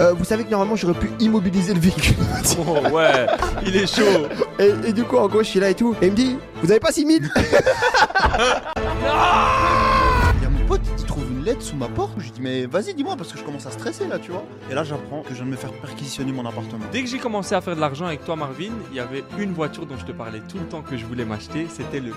Euh, vous savez que normalement j'aurais pu immobiliser le véhicule. Oh, ouais, il est chaud. et, et du coup, en gros, je suis là et tout. Et il me dit Vous avez pas 6000 Il y a mon pote, il trouve une lettre sous ma porte. Je lui dis, mais vas-y, dis-moi, parce que je commence à stresser là, tu vois. Et là, j'apprends que je viens de me faire perquisitionner mon appartement. Dès que j'ai commencé à faire de l'argent avec toi, Marvin, il y avait une voiture dont je te parlais tout le temps que je voulais m'acheter. C'était le.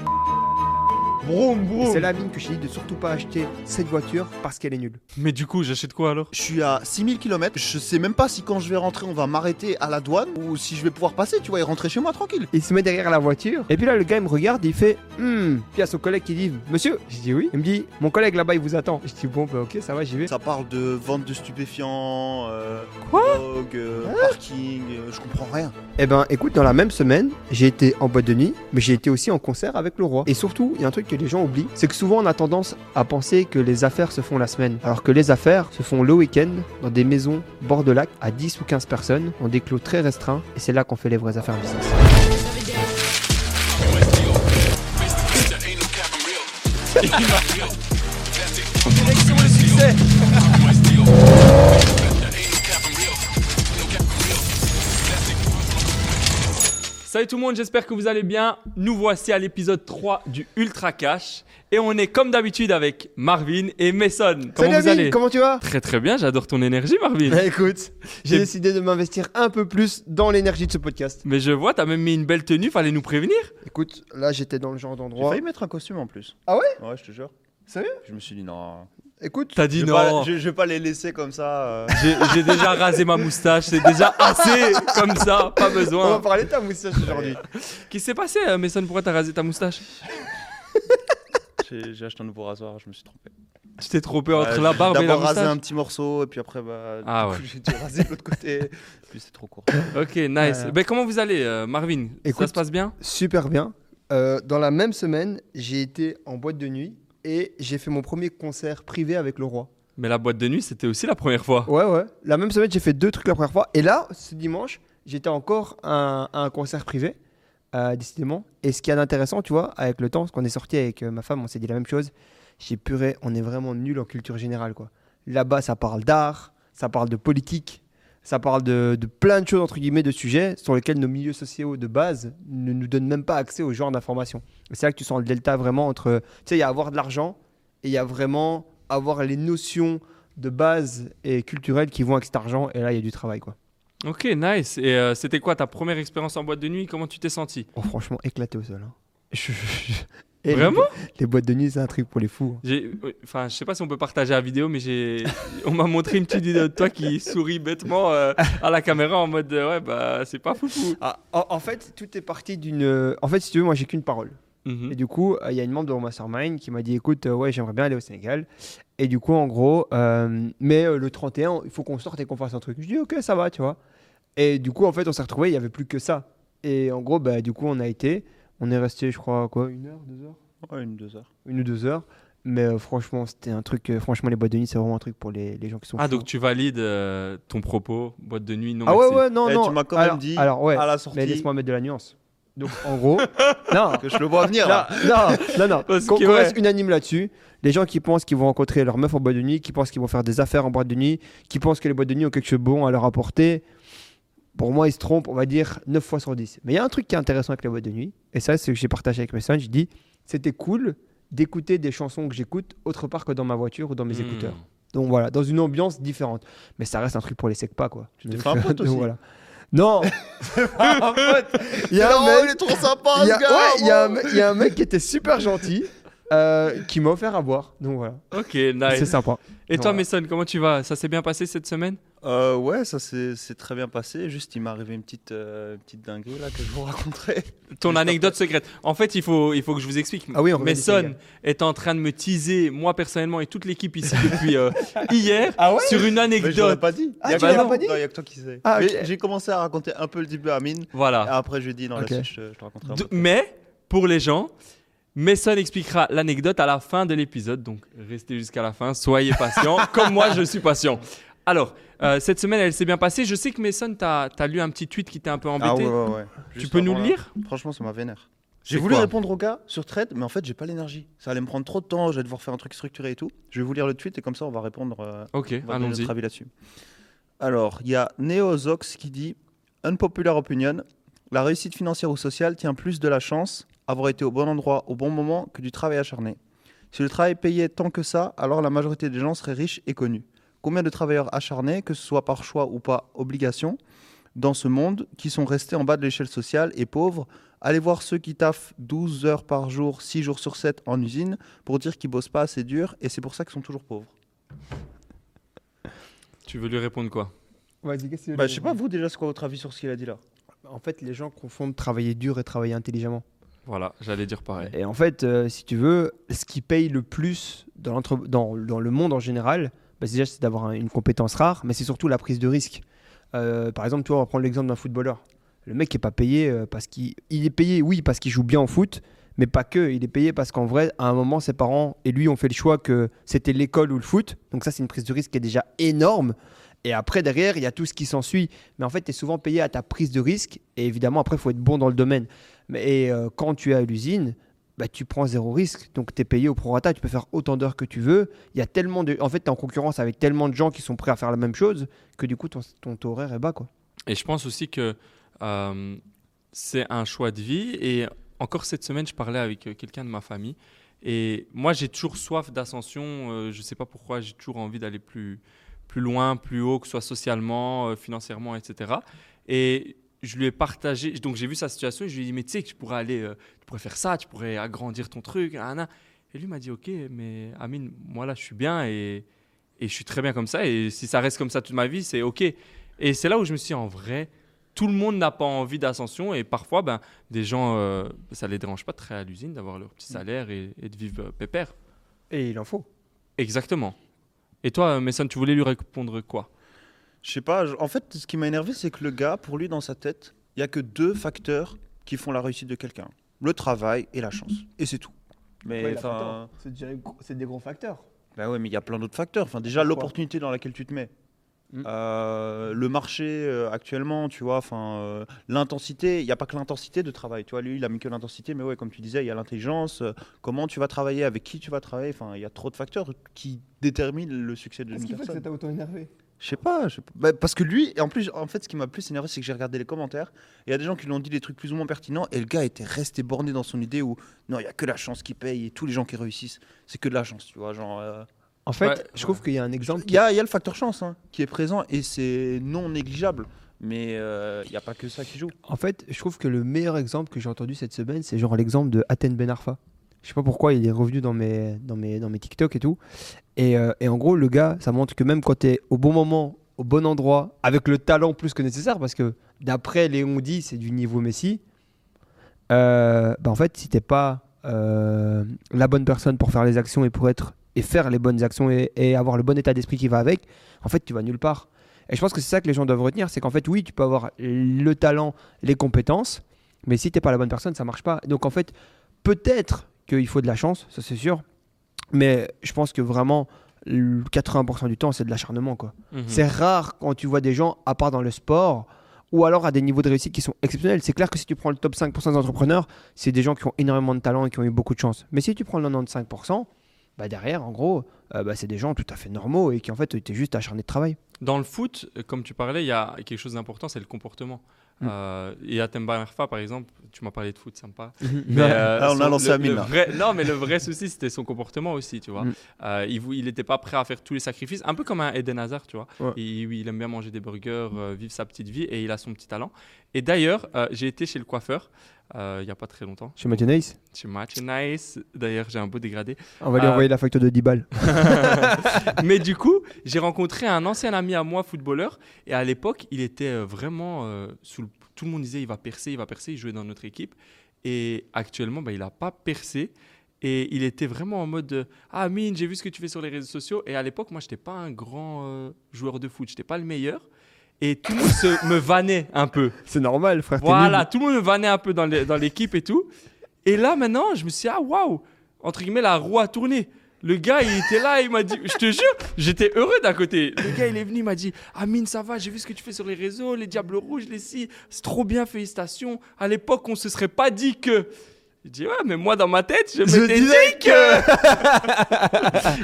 Vroom, vroom. C'est la mine que je t'ai dit de surtout pas acheter cette voiture parce qu'elle est nulle. Mais du coup, j'achète quoi alors? Je suis à 6000 km. Je sais même pas si quand je vais rentrer, on va m'arrêter à la douane ou si je vais pouvoir passer, tu vois, et rentrer chez moi tranquille. Il se met derrière la voiture. Et puis là, le gars, il me regarde, il fait Hmm. Puis il y a son collègue qui dit Monsieur? Je dis oui. Il me dit Mon collègue là-bas, il vous attend. Je dis Bon, bah ok, ça va, j'y vais. Ça parle de vente de stupéfiants, euh, Quoi? drogue, euh, parking, euh, je comprends rien. Eh ben, écoute, dans la même semaine, j'ai été en boîte de nuit, mais j'ai été aussi en concert avec le roi. Et surtout, il y a un truc que les gens oublient c'est que souvent, on a tendance à penser que les affaires se font la semaine. Alors que les affaires se font le week-end, dans des maisons bord de lac, à 10 ou 15 personnes, en des clos très restreints. Et c'est là qu'on fait les vraies affaires business. Salut tout le monde, j'espère que vous allez bien. Nous voici à l'épisode 3 du Ultra Cash. Et on est comme d'habitude avec Marvin et Mason. Comment Salut vous Amine, allez comment tu vas? Très très bien, j'adore ton énergie Marvin. Bah écoute, j'ai J'ai- décidé de m'investir un peu plus dans l'énergie de ce podcast. Mais je vois, t'as même mis une belle tenue, fallait nous prévenir. Écoute, là j'étais dans le genre J'ai d'endroit. failli mettre un costume en plus. Ah ouais? Ouais, je te jure. Sérieux? Je me suis dit non. Écoute, T'as Je dit vais, non. pas, je, je vais pas les laisser comme ça. euh. J'ai déjà rasé ma moustache, c'est déjà assez comme ça, pas on va besoin. parler de ta moustache aujourd'hui. Qu'est-ce qui s'est passé, euh, Mason Pourquoi t'as rasé ta moustache? J'ai acheté un nouveau rasoir, je me suis trompé. Tu t'es trompé entre la barbe et la D'abord rasé moustache un petit morceau et puis après bah, Ah ouais. j'ai dû raser de l'autre côté. puis c'est trop court. Ok, nice. Euh, comment vous allez, euh, Marvin? Ça écoute- se passe bien? Super bien. Euh, dans la même semaine, j'ai été en boîte de nuit et j'ai fait mon premier concert privé avec le roi. Mais la boîte de nuit, c'était aussi la première fois. Ouais, ouais. La même semaine, j'ai fait deux trucs la première fois. Et là, ce dimanche, j'étais encore à un, à un concert privé, euh, décidément. Et ce qui est intéressant, tu vois, avec le temps, parce qu'on est sorti avec euh, ma femme, on s'est dit la même chose. J'ai puré, on est vraiment nul en culture générale, quoi. Là-bas, ça parle d'art, ça parle de politique, ça parle de, de plein de choses, entre guillemets, de sujets sur lesquels nos milieux sociaux de base ne nous donnent même pas accès au genre d'informations. Et C'est là que tu sens le delta vraiment entre, tu sais, il y a avoir de l'argent et il y a vraiment avoir les notions de base et culturelles qui vont avec cet argent. Et là, il y a du travail, quoi. Ok, nice. Et euh, c'était quoi ta première expérience en boîte de nuit? Comment tu t'es senti Oh, franchement, éclaté au sol. hein. Je- je- Et Vraiment les, les boîtes de nuit, c'est un truc pour les fous. hein. Euh, enfin, je sais pas si on peut partager la vidéo, mais j'ai, on m'a montré une petite vidéo de toi qui sourit bêtement euh, à la caméra en mode euh, ouais bah c'est pas foufou. Ah, en, en fait, tout est parti d'une. En fait, si tu veux, moi, j'ai qu'une parole. Mhm. Et du coup, euh, il y a une membre de mon mastermind qui m'a dit écoute, euh, ouais, j'aimerais bien aller au Sénégal. Et du coup, en gros, euh, mais euh, le 31, il faut qu'on sorte et qu'on fasse un truc. Je dis ok, ça va, tu vois. Et du coup, en fait, on s'est retrouvés, il n'y avait plus que ça. Et en gros, bah, du coup, on a été. On est resté, je crois, quoi, une heure, deux heures Ouais, une, deux heures. Une ou deux heures. Mais euh, franchement, c'était un truc. euh, franchement, les boîtes de nuit, c'est vraiment un truc pour les, les gens qui sont. Ah fous. donc tu valides euh, ton propos boîte de nuit non Ah ouais, merci. ouais, non, Eh, non. tu m'as quand alors, même dit Alors, ouais. à la sortie Mais laisse-moi mettre de la nuance. Donc, en gros. non. que je le vois venir. Non, là. non, non, non. Parce Qu'on que, qu'on ouais. reste unanime là-dessus. Les gens qui pensent qu'ils vont rencontrer leur meuf en boîte de nuit, qui pensent qu'ils vont faire des affaires en boîte de nuit, qui pensent que les boîtes de nuit ont quelque chose de bon à leur apporter, pour moi, ils se trompent, on va dire 9 fois sur 10. Mais il y a un truc qui est intéressant avec les boîtes de nuit, et ça, c'est ce que j'ai partagé avec mes sons. J'ai dit, c'était cool d'écouter des chansons que j'écoute autre part que dans ma voiture ou dans mes Hmm. écouteurs. Donc voilà, dans une ambiance différente. Mais ça reste un truc pour les secs pas, quoi. Tu t'es fait un pote aussi. voilà. Non pote. Il y a un Non, mec- il est trop sympa, il y a, ce gars. ouais, il y a un bon. mec- il y a un mec qui était super gentil, euh, qui m'a offert à boire. Donc voilà, Ok c'est nice. sympa. Et toi Voilà. Mason comment tu vas? Ça s'est bien passé cette semaine? Euh, ouais, ça s'est c'est très bien passé. Juste, il m'est arrivé une petite, euh, petite dinguerie là que je vous raconterai. Ton anecdote secrète. En fait il faut il faut que je vous explique. Ah oui, on Mason est en train de me teaser moi personnellement et toute l'équipe ici depuis euh, hier Ah ouais? sur une Mais je anecdote. pas dit. Ah, y a tu que l'aurais toi- pas dit Non, y a que toi qui sais. Ah. J'ai commencé à raconter un peu le début à Amine. Et Voilà. après, je lui ai dit, non, Ok. la suite, je te, je te raconterai. un D- peu. Mais pour les gens, Mason expliquera l'anecdote à la fin de l'épisode, donc restez jusqu'à la fin, soyez patient, comme moi je suis patient. Alors, euh, cette semaine, elle s'est bien passée. Je sais que Mason, tu as, lu un petit tweet qui t'a un peu Ah embêté. ouais, ouais, ouais. Tu Juste peux nous le lire? Franchement, ça m'a vénère. J'ai voulu répondre au gars sur trade, mais en fait, j'ai pas l'énergie. Ça allait me prendre trop de temps. Je vais devoir faire un truc structuré et tout. Je vais vous lire le tweet et comme ça, on va répondre. euh, Ok, on va notre avis là-dessus. Alors, il y a Neozox qui dit Unpopular opinion. La réussite financière ou sociale tient plus de la chance, avoir été au bon endroit au bon moment, que du travail acharné. Si le travail payait tant que ça, alors la majorité des gens seraient riches et connus. Combien de travailleurs acharnés, que ce soit par choix ou pas obligation, dans ce monde, qui sont restés en bas de l'échelle sociale et pauvres? Allez voir ceux qui taffent 12 heures par jour, 6 jours sur 7 en usine, pour dire qu'ils bossent pas assez dur, et c'est pour ça qu'ils sont toujours pauvres. Tu veux lui répondre quoi? Vas-y, qu'est-ce que tu veux Bah, je sais pas, vous déjà, c'est quoi votre avis sur ce qu'il a dit là En fait, les gens confondent travailler dur et travailler intelligemment. Voilà, j'allais dire pareil. Et en fait, euh, si tu veux, ce qui paye le plus dans, le monde en général, bah, c'est déjà c'est d'avoir un- une compétence rare, mais c'est surtout la prise de risque. Euh, par exemple, tu vois, on va prendre l'exemple d'un footballeur. Le mec n'est pas payé euh, parce qu'il il est payé, oui, parce qu'il joue bien au foot, mais pas que. Il est payé parce qu'en vrai, à un moment, ses parents et lui ont fait le choix que c'était l'école ou le foot. Donc ça, c'est une prise de risque qui est déjà énorme. Et après, derrière, il y a tout ce qui s'ensuit. Mais en fait, tu es souvent payé à ta prise de risque. Et évidemment, après, il faut être bon dans le domaine. Et, euh, quand tu es à l'usine, bah, tu prends zéro risque. Donc, tu es payé au prorata. Tu peux faire autant d'heures que tu veux. Il y a tellement de. En fait, tu es en concurrence avec tellement de gens qui sont prêts à faire la même chose que du coup, ton, ton horaire est bas. Quoi. Et je pense aussi que euh, c'est un choix de vie. Et encore cette semaine, je parlais avec euh, quelqu'un de ma famille. Et moi, j'ai toujours soif d'ascension. je ne sais pas pourquoi, j'ai toujours envie d'aller plus, plus loin, plus haut, que ce soit socialement, financièrement, etc. Et je lui ai partagé. Donc, j'ai vu sa situation et je lui ai dit Mais tu sais que tu pourrais aller, euh, tu pourrais faire ça, tu pourrais agrandir ton truc. Et lui m'a dit Ok, mais Amine, moi là, je suis bien et, et je suis très bien comme ça. Et si ça reste comme ça toute ma vie, c'est OK. Et c'est là où je me suis dit, en vrai, tout le monde n'a pas envie d'ascension et parfois, ben, des gens, euh, ça les dérange pas de travailler à l'usine, d'avoir leur petit salaire et, et de vivre euh, pépère. Et il en faut. Exactement. Et toi, Mason, tu voulais lui répondre quoi? Je sais pas, en fait, ce qui m'a énervé, c'est que le gars, pour lui, dans sa tête, il y a que deux facteurs qui font la réussite de quelqu'un le travail et la chance. Et c'est tout. Mais enfin. c'est des gros facteurs. Bah ouais, mais il y a plein d'autres facteurs. Enfin, déjà, l'opportunité dans laquelle tu te mets. Mm. Euh, le marché euh, actuellement, tu vois, enfin, euh, l'intensité, il n'y a pas que l'intensité de travail. Tu vois, lui, il a mis que l'intensité, mais ouais, comme tu disais, il y a l'intelligence, euh, comment tu vas travailler, avec qui tu vas travailler. Enfin, il y a trop de facteurs qui déterminent le succès d'une personne. t'a autant énervé? Je sais pas. Bah, parce que lui, et en plus, en fait, ce qui m'a plus énervé, c'est que j'ai regardé les commentaires. et Il y a des gens qui lui ont dit des trucs plus ou moins pertinents, et le gars était resté borné dans son idée où non, il y a que la chance qui paye, et tous les gens qui réussissent, c'est que de la chance, tu vois. Genre, euh, En fait, Ouais, je trouve qu'il y a un exemple. il y a, il y a le facteur chance hein, qui est présent, et c'est non négligeable. Mais euh, il n'y a pas que ça qui joue. En fait, je trouve que le meilleur exemple que j'ai entendu cette semaine, c'est genre l'exemple de Aten Ben Arfa. Je sais pas pourquoi il est revenu dans mes, dans mes, dans mes TikTok et tout. Et, euh, et en gros, le gars, ça montre que même quand tu es au bon moment, au bon endroit, avec le talent plus que nécessaire, parce que d'après Léon dit, c'est du niveau Messi, euh, bah en fait, si t'es pas euh, la bonne personne pour faire les actions et pour être et faire les bonnes actions et, et avoir le bon état d'esprit qui va avec, en fait, tu vas nulle part. Et je pense que c'est ça que les gens doivent retenir, c'est qu'en fait, oui, tu peux avoir le talent, les compétences, mais si t'es pas la bonne personne, ça marche pas. Donc en fait, peut-être qu'il faut de la chance, ça c'est sûr, mais je pense que vraiment, le 80% du temps, c'est de l'acharnement, quoi. Mhm. C'est rare quand tu vois des gens, à part dans le sport, ou alors à des niveaux de réussite qui sont exceptionnels. C'est clair que si tu prends le top 5% des entrepreneurs, c'est des gens qui ont énormément de talent et qui ont eu beaucoup de chance. Mais si tu prends le 95%, bah derrière, en gros, euh, bah, c'est des gens tout à fait normaux et qui en fait étaient juste acharnés de travail. Dans le foot, euh, comme tu parlais, il y a quelque chose d'important, c'est le comportement. Mm. Euh, et à Temba par exemple, tu m'as parlé de foot, sympa. Mais, Mais, euh, Ah, on a lancé le- Amine, le vrai- Non, mais le vrai souci, c'était son comportement aussi, tu vois. Mm. Euh, il n'était pas prêt à faire tous les sacrifices, un peu comme un Eden Hazard, tu vois. Ouais. Il, il aime bien manger des burgers, euh, vivre sa petite vie, et il a son petit talent. Et d'ailleurs, euh, j'ai été chez le coiffeur euh, il n'y a pas très longtemps, Chez Mathieu Nice, chez Match Nice. D'ailleurs, j'ai un beau dégradé. on va lui Euh, envoyer la facture de 10 balles. Mais du coup, j'ai rencontré un ancien ami à moi, footballeur, et à l'époque, il était euh, vraiment euh, sous le... Tout le monde disait il va percer, il va percer, il jouait dans notre équipe. Et actuellement, bah, il n'a pas percé. Et il était vraiment en mode Ah, Mine, j'ai vu ce que tu fais sur les réseaux sociaux. Et à l'époque, moi, je n'étais pas un grand joueur de foot, je n'étais pas le meilleur. Et tout le monde se, me vannait un peu. C'est normal, frère. Voilà, tout le monde me vannait un peu dans l'équipe et tout. Et là, maintenant, je me suis dit, ah waouh, entre guillemets, la roue a tourné. Le gars, il était là, il m'a dit, je te jure, j'étais heureux d'un côté. Le gars, il est venu, il m'a dit, Amine, ça va, j'ai vu ce que tu fais sur les réseaux, les Diables Rouges, les si, c'est trop bien, félicitations. À l'époque, on se serait pas dit que. Je dis, ouais, mais moi, dans ma tête, je, Je m'étais disais dit que.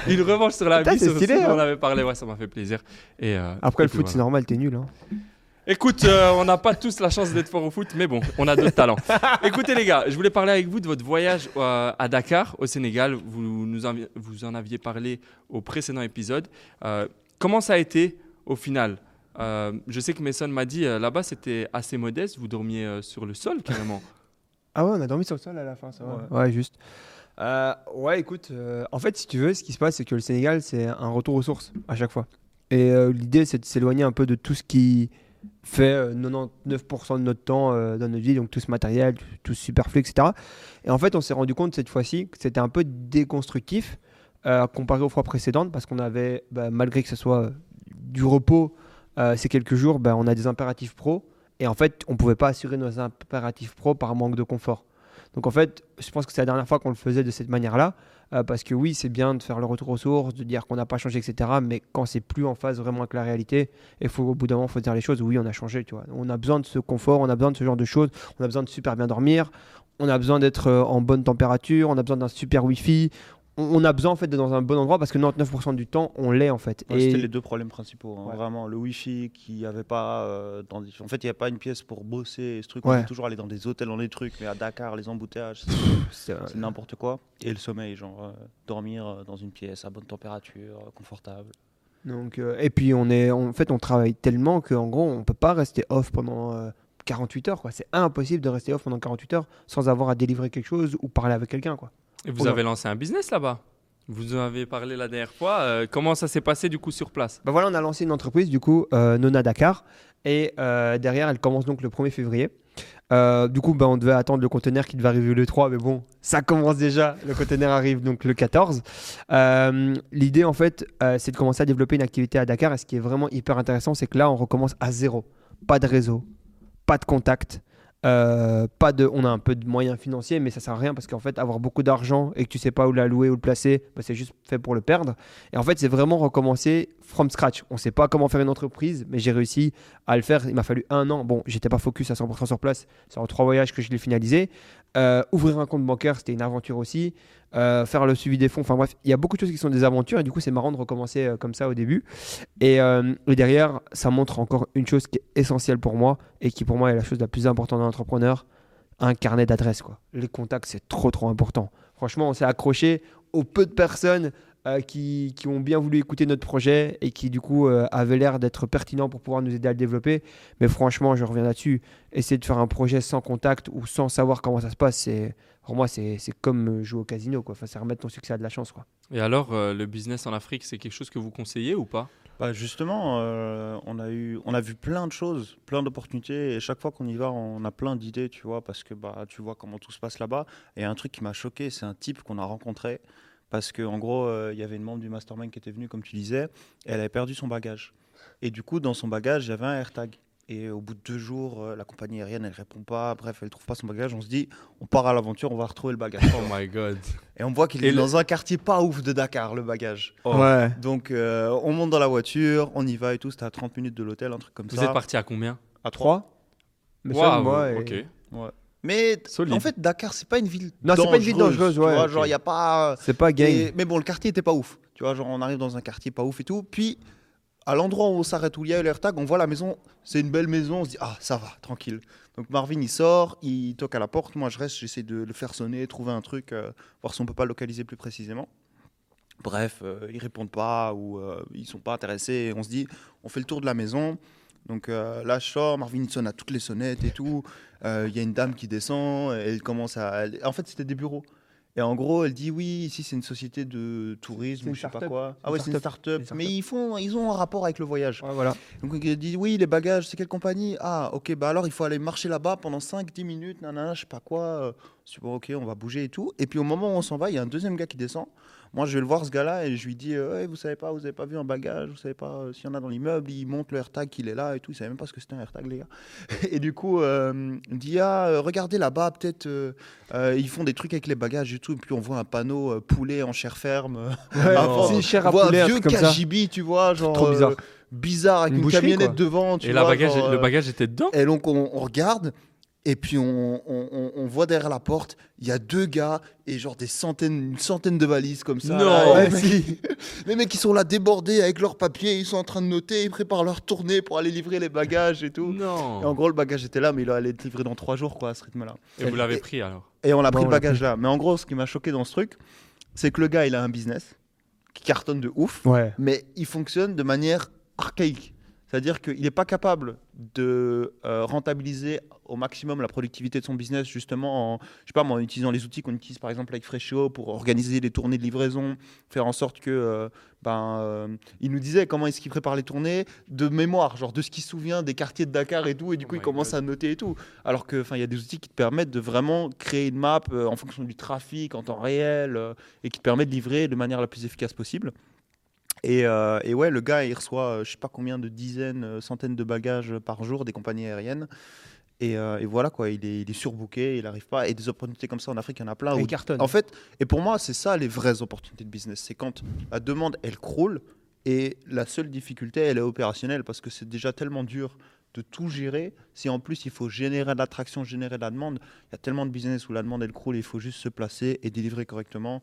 Une revanche sur la vie, c'est sur stylé, hein. on avait parlé. Ouais, ça m'a fait plaisir. Et, euh, Après et le foot, voilà. c'est normal, t'es nul. Hein. Écoute, euh, on n'a pas tous la chance d'être fort au foot, mais bon, on a d'autres talents. Écoutez les gars, je voulais parler avec vous de votre voyage euh, à Dakar, au Sénégal. Vous, nous en, vous en aviez parlé au précédent épisode. Comment ça a été au final? Euh, Je sais que Mason m'a dit euh, là-bas c'était assez modeste, vous dormiez euh, sur le sol carrément. Ah ouais, on a dormi sur le sol à la fin, ça va. Ouais. Juste. Euh, ouais, écoute, euh, en fait, si tu veux, ce qui se passe, c'est que le Sénégal, c'est un retour aux sources à chaque fois. Et euh, l'idée, c'est de s'éloigner un peu de tout ce qui fait euh, 99% de notre temps dans notre vie, donc tout ce matériel, tout, ce superflu, etc. Et en fait, on s'est rendu compte cette fois-ci que c'était un peu déconstructif comparé aux fois précédentes, parce qu'on avait, bah, malgré que ce soit du repos ces quelques jours, bah, on a des impératifs pro. Et en fait, on ne pouvait pas assurer nos impératifs pro par manque de confort. Donc en fait, je pense que c'est la dernière fois qu'on le faisait de cette manière-là, euh, parce que oui, c'est bien de faire le retour aux sources, de dire qu'on n'a pas changé, etc. Mais quand c'est plus en phase vraiment avec la réalité, il faut au bout d'un moment, faut dire les choses. Oui, on a changé, tu vois. On a besoin de ce confort, on a besoin de ce genre de choses, on a besoin de super bien dormir, on a besoin d'être euh, en bonne température, on a besoin d'un super Wi-Fi. On, a besoin en fait d'être dans un bon endroit parce que 99% du temps, on l'est en fait. Ouais, Et- C'était les deux problèmes principaux. hein. Ouais. Vraiment, le Wi-Fi qui n'y avait pas. euh, dans En fait, il n'y a pas une pièce pour bosser. Et ce truc, Ouais. on est toujours allé dans des hôtels, dans des trucs. Mais à Dakar, les embouteillages, c'est- n'importe quoi. Et le sommeil, genre euh, dormir euh, dans une pièce à bonne température, confortable. Donc, euh, et puis on est, en fait, on travaille tellement qu'en gros, on peut pas rester off pendant euh, 48 heures. quoi. C'est impossible de rester off pendant 48 heures sans avoir à délivrer quelque chose ou parler avec quelqu'un. quoi. Et vous Oula. avez lancé un business là-bas Vous en avez parlé la dernière fois. euh, comment ça s'est passé du coup sur place? Bah voilà, on a lancé une entreprise, du coup, euh, Nona Dakar. Et euh, derrière, elle commence donc le 1er février. Du coup, bah, on devait attendre le conteneur qui devait arriver le 3, mais bon, ça commence déjà. Le conteneur arrive donc le 14. Euh, L'idée, en fait, c'est de commencer à développer une activité à Dakar. Et ce qui est vraiment hyper intéressant, c'est que là, on recommence à zéro. Pas de réseau, pas de contact. Euh, pas de, on a un peu de moyens financiers, mais ça sert à rien parce qu'en fait, avoir beaucoup d'argent et que tu sais pas où l'allouer ou le placer, bah, c'est juste fait pour le perdre. Et en fait, c'est vraiment recommencer from scratch. On sait pas comment faire une entreprise, mais j'ai réussi à le faire. Il m'a fallu un an. Bon, j'étais pas focus à 100% sur place. C'est en trois voyages que je l'ai finalisé. Euh, ouvrir un compte bancaire, c'était une aventure aussi. Euh, faire le suivi des fonds. Enfin bref, il y a beaucoup de choses qui sont des aventures et du coup, c'est marrant de recommencer euh, comme ça au début. Et, et derrière, ça montre encore une chose qui est essentielle pour moi et qui pour moi est la chose la plus importante d'un entrepreneur un carnet d'adresses. Les contacts, c'est trop trop important. Franchement, on s'est accroché aux peu de personnes euh, qui, qui ont bien voulu écouter notre projet et qui du coup euh, avaient l'air d'être pertinents pour pouvoir nous aider à le développer. Mais franchement, je reviens là-dessus. Essayer de faire un projet sans contact ou sans savoir comment ça se passe, c'est pour moi c'est c'est comme jouer au casino. Quoi. Enfin, c'est remettre ton succès à de la chance. Quoi. Et alors, euh, le business en Afrique, c'est quelque chose que vous conseillez ou pas? Bah justement, euh, on, a eu, on a vu plein de choses, plein d'opportunités. Et chaque fois qu'on y va, on a plein d'idées, tu vois, parce que bah, tu vois comment tout se passe là-bas. Et un truc qui m'a choqué, c'est un type qu'on a rencontré. Parce qu'en gros, euh, il y avait une membre du mastermind qui était venue, comme tu disais, et elle avait perdu son bagage. Et du coup, dans son bagage, il y avait un AirTag. Et au bout de deux jours, euh, la compagnie aérienne, elle répond pas. Bref, elle trouve pas son bagage. On se dit, on part à l'aventure, on va retrouver le bagage. Oh my god. et on voit qu'il est le- dans un quartier pas ouf de Dakar, le bagage. Oh. Ouais. Donc, euh, on monte dans la voiture, on y va et tout. C'était à 30 minutes de l'hôtel, un truc comme Vous ça. êtes parti à combien? À 3. 3 Mais ça, moi, et- ok. Mais Solide. en fait, Dakar, c'est pas une ville Non, c'est pas une ville dangereuse, tu ouais, vois, ok. genre, il y a pas. C'est pas gang. Et- mais bon, le quartier était pas ouf. Tu vois, genre, on arrive dans un quartier pas ouf et tout. Puis, à l'endroit où on s'arrête, où il y a eu l'AirTag, on voit la maison. C'est une belle maison. On se dit, ah, ça va, tranquille. Donc, Marvin, il sort, il toque à la porte. Moi, je reste, j'essaie de le faire sonner, trouver un truc, euh, voir si on peut pas localiser plus précisément. Bref, euh, ils répondent pas ou euh, ils sont pas intéressés. Et on se dit, on fait le tour de la maison. Donc euh, là, je sors, Marvin il sonne à toutes les sonnettes et tout. Euh, Il y a une dame qui descend, elle commence à. En fait, c'était des bureaux. Et en gros, elle dit oui, ici c'est une société de tourisme ou je sais pas quoi. Ah ouais, c'est une start-up. Mais ils font, ils ont un rapport avec le voyage. Ouais, voilà. Donc elle dit oui, les bagages, c'est quelle compagnie? Ah, ok, bah alors il faut aller marcher là-bas pendant 5-10 minutes, nanana, je sais pas quoi. Euh, bon, ok, on va bouger et tout. Et puis au moment où on s'en va, il y a un deuxième gars qui descend. Moi, je vais le voir ce gars-là et je lui dis euh, vous savez pas, vous avez pas vu un bagage, vous savez pas euh, s'il y en a dans l'immeuble. Il montre le AirTag qu'il est là et tout. Il savait même pas ce que c'était un AirTag, les gars. Et du coup, euh, il me dit ah, regardez là-bas, peut-être euh, euh, ils font des trucs avec les bagages et tout. Et puis on voit un panneau euh, poulet en chair ferme. Ouais, Avant, c'est cher à on voit poulet, un vieux. KGB, tu vois, genre Trop bizarre. euh, bizarre avec Une une, boucherie, camionnette quoi. devant. Tu Et vois, la bagage, genre, le bagage était dedans? et donc on, on regarde Et puis on, on- on- on voit derrière la porte, il y a deux gars et genre des centaines, une centaine de valises comme ça. Non. Ouais, mecs, si. les mecs, ils sont là débordés avec leurs papiers, ils sont en train de noter, ils préparent leur tournée pour aller livrer les bagages et tout. Et en Non. gros, le bagage était là, mais il allait être livré dans trois jours, quoi, à ce rythme-là. Et vous l'avez pris alors? Et on a Ouais, pris le l'a bagage là. Mais en gros, ce qui m'a choqué dans ce truc, c'est que le gars, il a un business qui cartonne de ouf, Ouais. mais il fonctionne de manière archaïque. C'est-à-dire qu'il n'est pas capable de euh, rentabiliser au maximum la productivité de son business, justement, en, je sais pas, moi, en utilisant les outils qu'on utilise par exemple avec Freshio pour organiser les tournées de livraison, faire en sorte que. euh, ben, euh, il nous disait comment est-ce qu'il prépare les tournées de mémoire, genre de ce qu'il se souvient des quartiers de Dakar et tout, et du Oh coup il commence God. à noter et tout. Alors que, enfin, il y a des outils qui te permettent de vraiment créer une map en fonction du trafic en temps réel et qui te permettent de livrer de manière la plus efficace possible. Et, euh, et ouais, le gars, il reçoit, euh, je sais pas combien de dizaines, euh, centaines de bagages par jour des compagnies aériennes. Et, euh, et voilà quoi, il est, il est surbooké, il n'arrive pas. Et des opportunités comme ça en Afrique, il y en a plein. Où- il cartonne. en fait, et pour moi, c'est ça les vraies opportunités de business. C'est quand la demande, elle croule et la seule difficulté, elle est opérationnelle parce que c'est déjà tellement dur de tout gérer. Si en plus il faut générer de l'attraction, générer de la demande, il y a tellement de business où la demande, elle croule et il faut juste se placer et délivrer correctement.